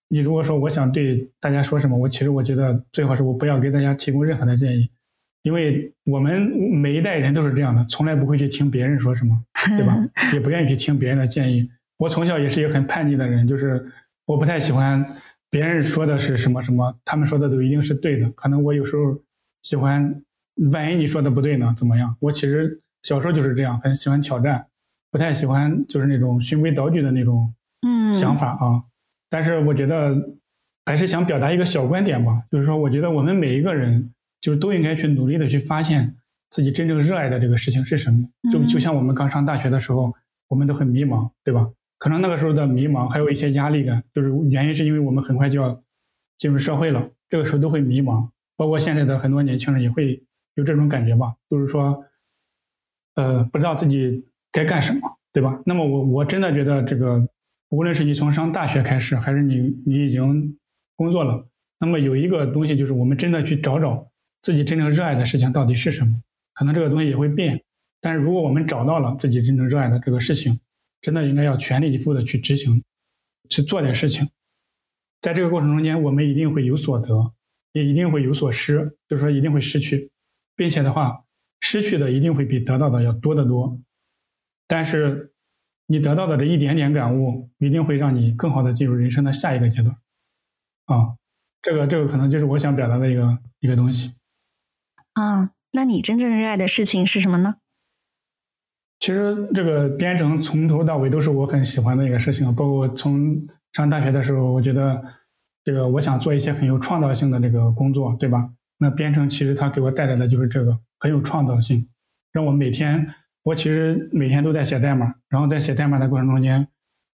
你如果说我想对大家说什么，我其实我觉得最好是我不要给大家提供任何的建议，因为我们每一代人都是这样的，从来不会去听别人说什么，对吧？[LAUGHS] 也不愿意去听别人的建议。我从小也是一个很叛逆的人，就是我不太喜欢别人说的是什么什么，他们说的都一定是对的。可能我有时候喜欢，万一你说的不对呢，怎么样？我其实。小时候就是这样，很喜欢挑战，不太喜欢就是那种循规蹈矩的那种嗯想法啊。但是我觉得还是想表达一个小观点吧，就是说，我觉得我们每一个人就是都应该去努力的去发现自己真正热爱的这个事情是什么。就就像我们刚上大学的时候，我们都很迷茫，对吧？可能那个时候的迷茫还有一些压力感，就是原因是因为我们很快就要进入社会了，这个时候都会迷茫。包括现在的很多年轻人也会有这种感觉吧，就是说。呃，不知道自己该干什么，对吧？那么我我真的觉得这个，无论是你从上大学开始，还是你你已经工作了，那么有一个东西就是我们真的去找找自己真正热爱的事情到底是什么。可能这个东西也会变，但是如果我们找到了自己真正热爱的这个事情，真的应该要全力以赴的去执行，去做点事情。在这个过程中间，我们一定会有所得，也一定会有所失，就是说一定会失去，并且的话。失去的一定会比得到的要多得多，但是你得到的这一点点感悟，一定会让你更好的进入人生的下一个阶段。啊，这个这个可能就是我想表达的一个一个东西。啊，那你真正热爱的事情是什么呢？其实这个编程从头到尾都是我很喜欢的一个事情，包括从上大学的时候，我觉得这个我想做一些很有创造性的这个工作，对吧？那编程其实它给我带来的就是这个。很有创造性，让我每天，我其实每天都在写代码，然后在写代码的过程中间，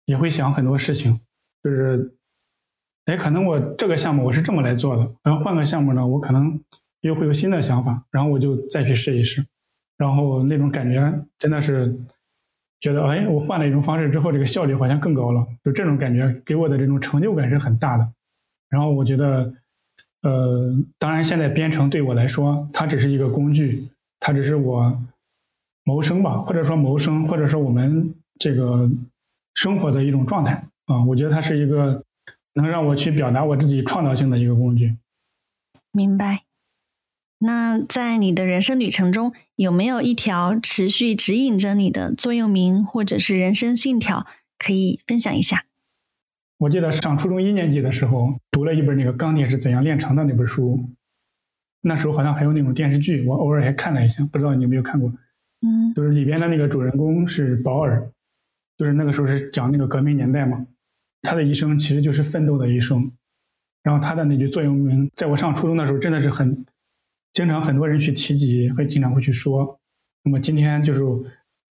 也会想很多事情，就是，哎，可能我这个项目我是这么来做的，然后换个项目呢，我可能又会有新的想法，然后我就再去试一试，然后那种感觉真的是觉得，哎，我换了一种方式之后，这个效率好像更高了，就这种感觉给我的这种成就感是很大的。然后我觉得，呃，当然现在编程对我来说，它只是一个工具，它只是我谋生吧，或者说谋生，或者说我们这个生活的一种状态啊。我觉得它是一个能让我去表达我自己创造性的一个工具。明白。那在你的人生旅程中，有没有一条持续指引着你的座右铭，或者是人生信条，可以分享一下？我记得上初中一年级的时候，读了一本那个《钢铁是怎样炼成的》那本书。那时候好像还有那种电视剧，我偶尔还看了一下，不知道你有没有看过？嗯，就是里边的那个主人公是保尔，就是那个时候是讲那个革命年代嘛。他的一生其实就是奋斗的一生。然后他的那句座右铭，在我上初中的时候真的是很经常很多人去提及，会经常会去说。那么今天就是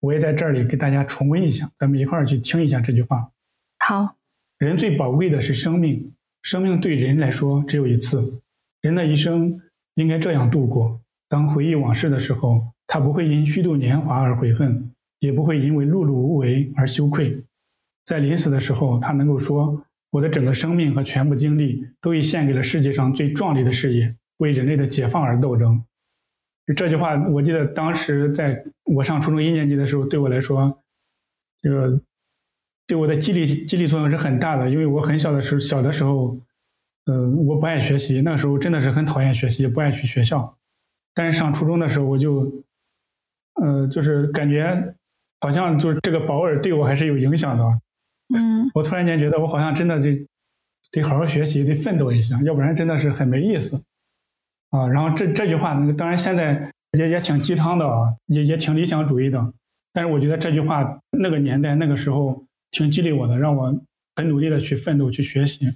我也在这里给大家重温一下，咱们一块儿去听一下这句话。好。人最宝贵的是生命，生命对人来说只有一次。人的一生应该这样度过：当回忆往事的时候，他不会因虚度年华而悔恨，也不会因为碌碌无为而羞愧。在临死的时候，他能够说：“我的整个生命和全部精力都已献给了世界上最壮丽的事业，为人类的解放而斗争。”这句话，我记得当时在我上初中一年级的时候，对我来说，这个。对我的激励激励作用是很大的，因为我很小的时候，小的时候，嗯，我不爱学习，那时候真的是很讨厌学习，不爱去学校。但是上初中的时候，我就，呃，就是感觉好像就是这个保尔对我还是有影响的。嗯，我突然间觉得我好像真的得得好好学习，得奋斗一下，要不然真的是很没意思。啊，然后这这句话，当然现在也也挺鸡汤的啊，也也挺理想主义的。但是我觉得这句话那个年代那个时候。挺激励我的，让我很努力的去奋斗去学习。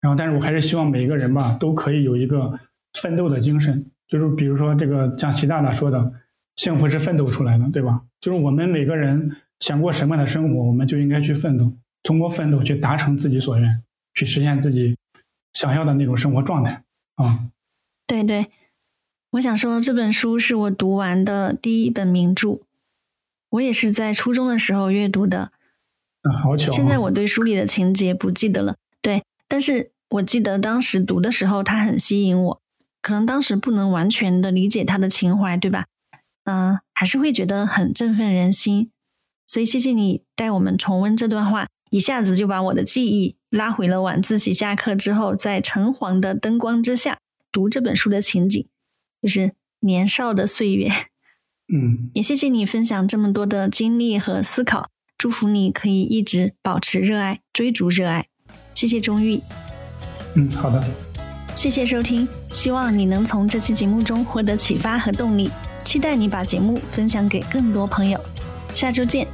然后，但是我还是希望每一个人吧，都可以有一个奋斗的精神。就是比如说这个像习大大说的，幸福是奋斗出来的，对吧？就是我们每个人想过什么样的生活，我们就应该去奋斗，通过奋斗去达成自己所愿，去实现自己想要的那种生活状态。啊，对对，我想说这本书是我读完的第一本名著，我也是在初中的时候阅读的。好巧！现在我对书里的情节不记得了，对，但是我记得当时读的时候，它很吸引我。可能当时不能完全的理解他的情怀，对吧？嗯，还是会觉得很振奋人心。所以谢谢你带我们重温这段话，一下子就把我的记忆拉回了晚自习下课之后，在橙黄的灯光之下读这本书的情景，就是年少的岁月。嗯，也谢谢你分享这么多的经历和思考。祝福你可以一直保持热爱，追逐热爱。谢谢钟玉。嗯，好的。谢谢收听，希望你能从这期节目中获得启发和动力。期待你把节目分享给更多朋友。下周见。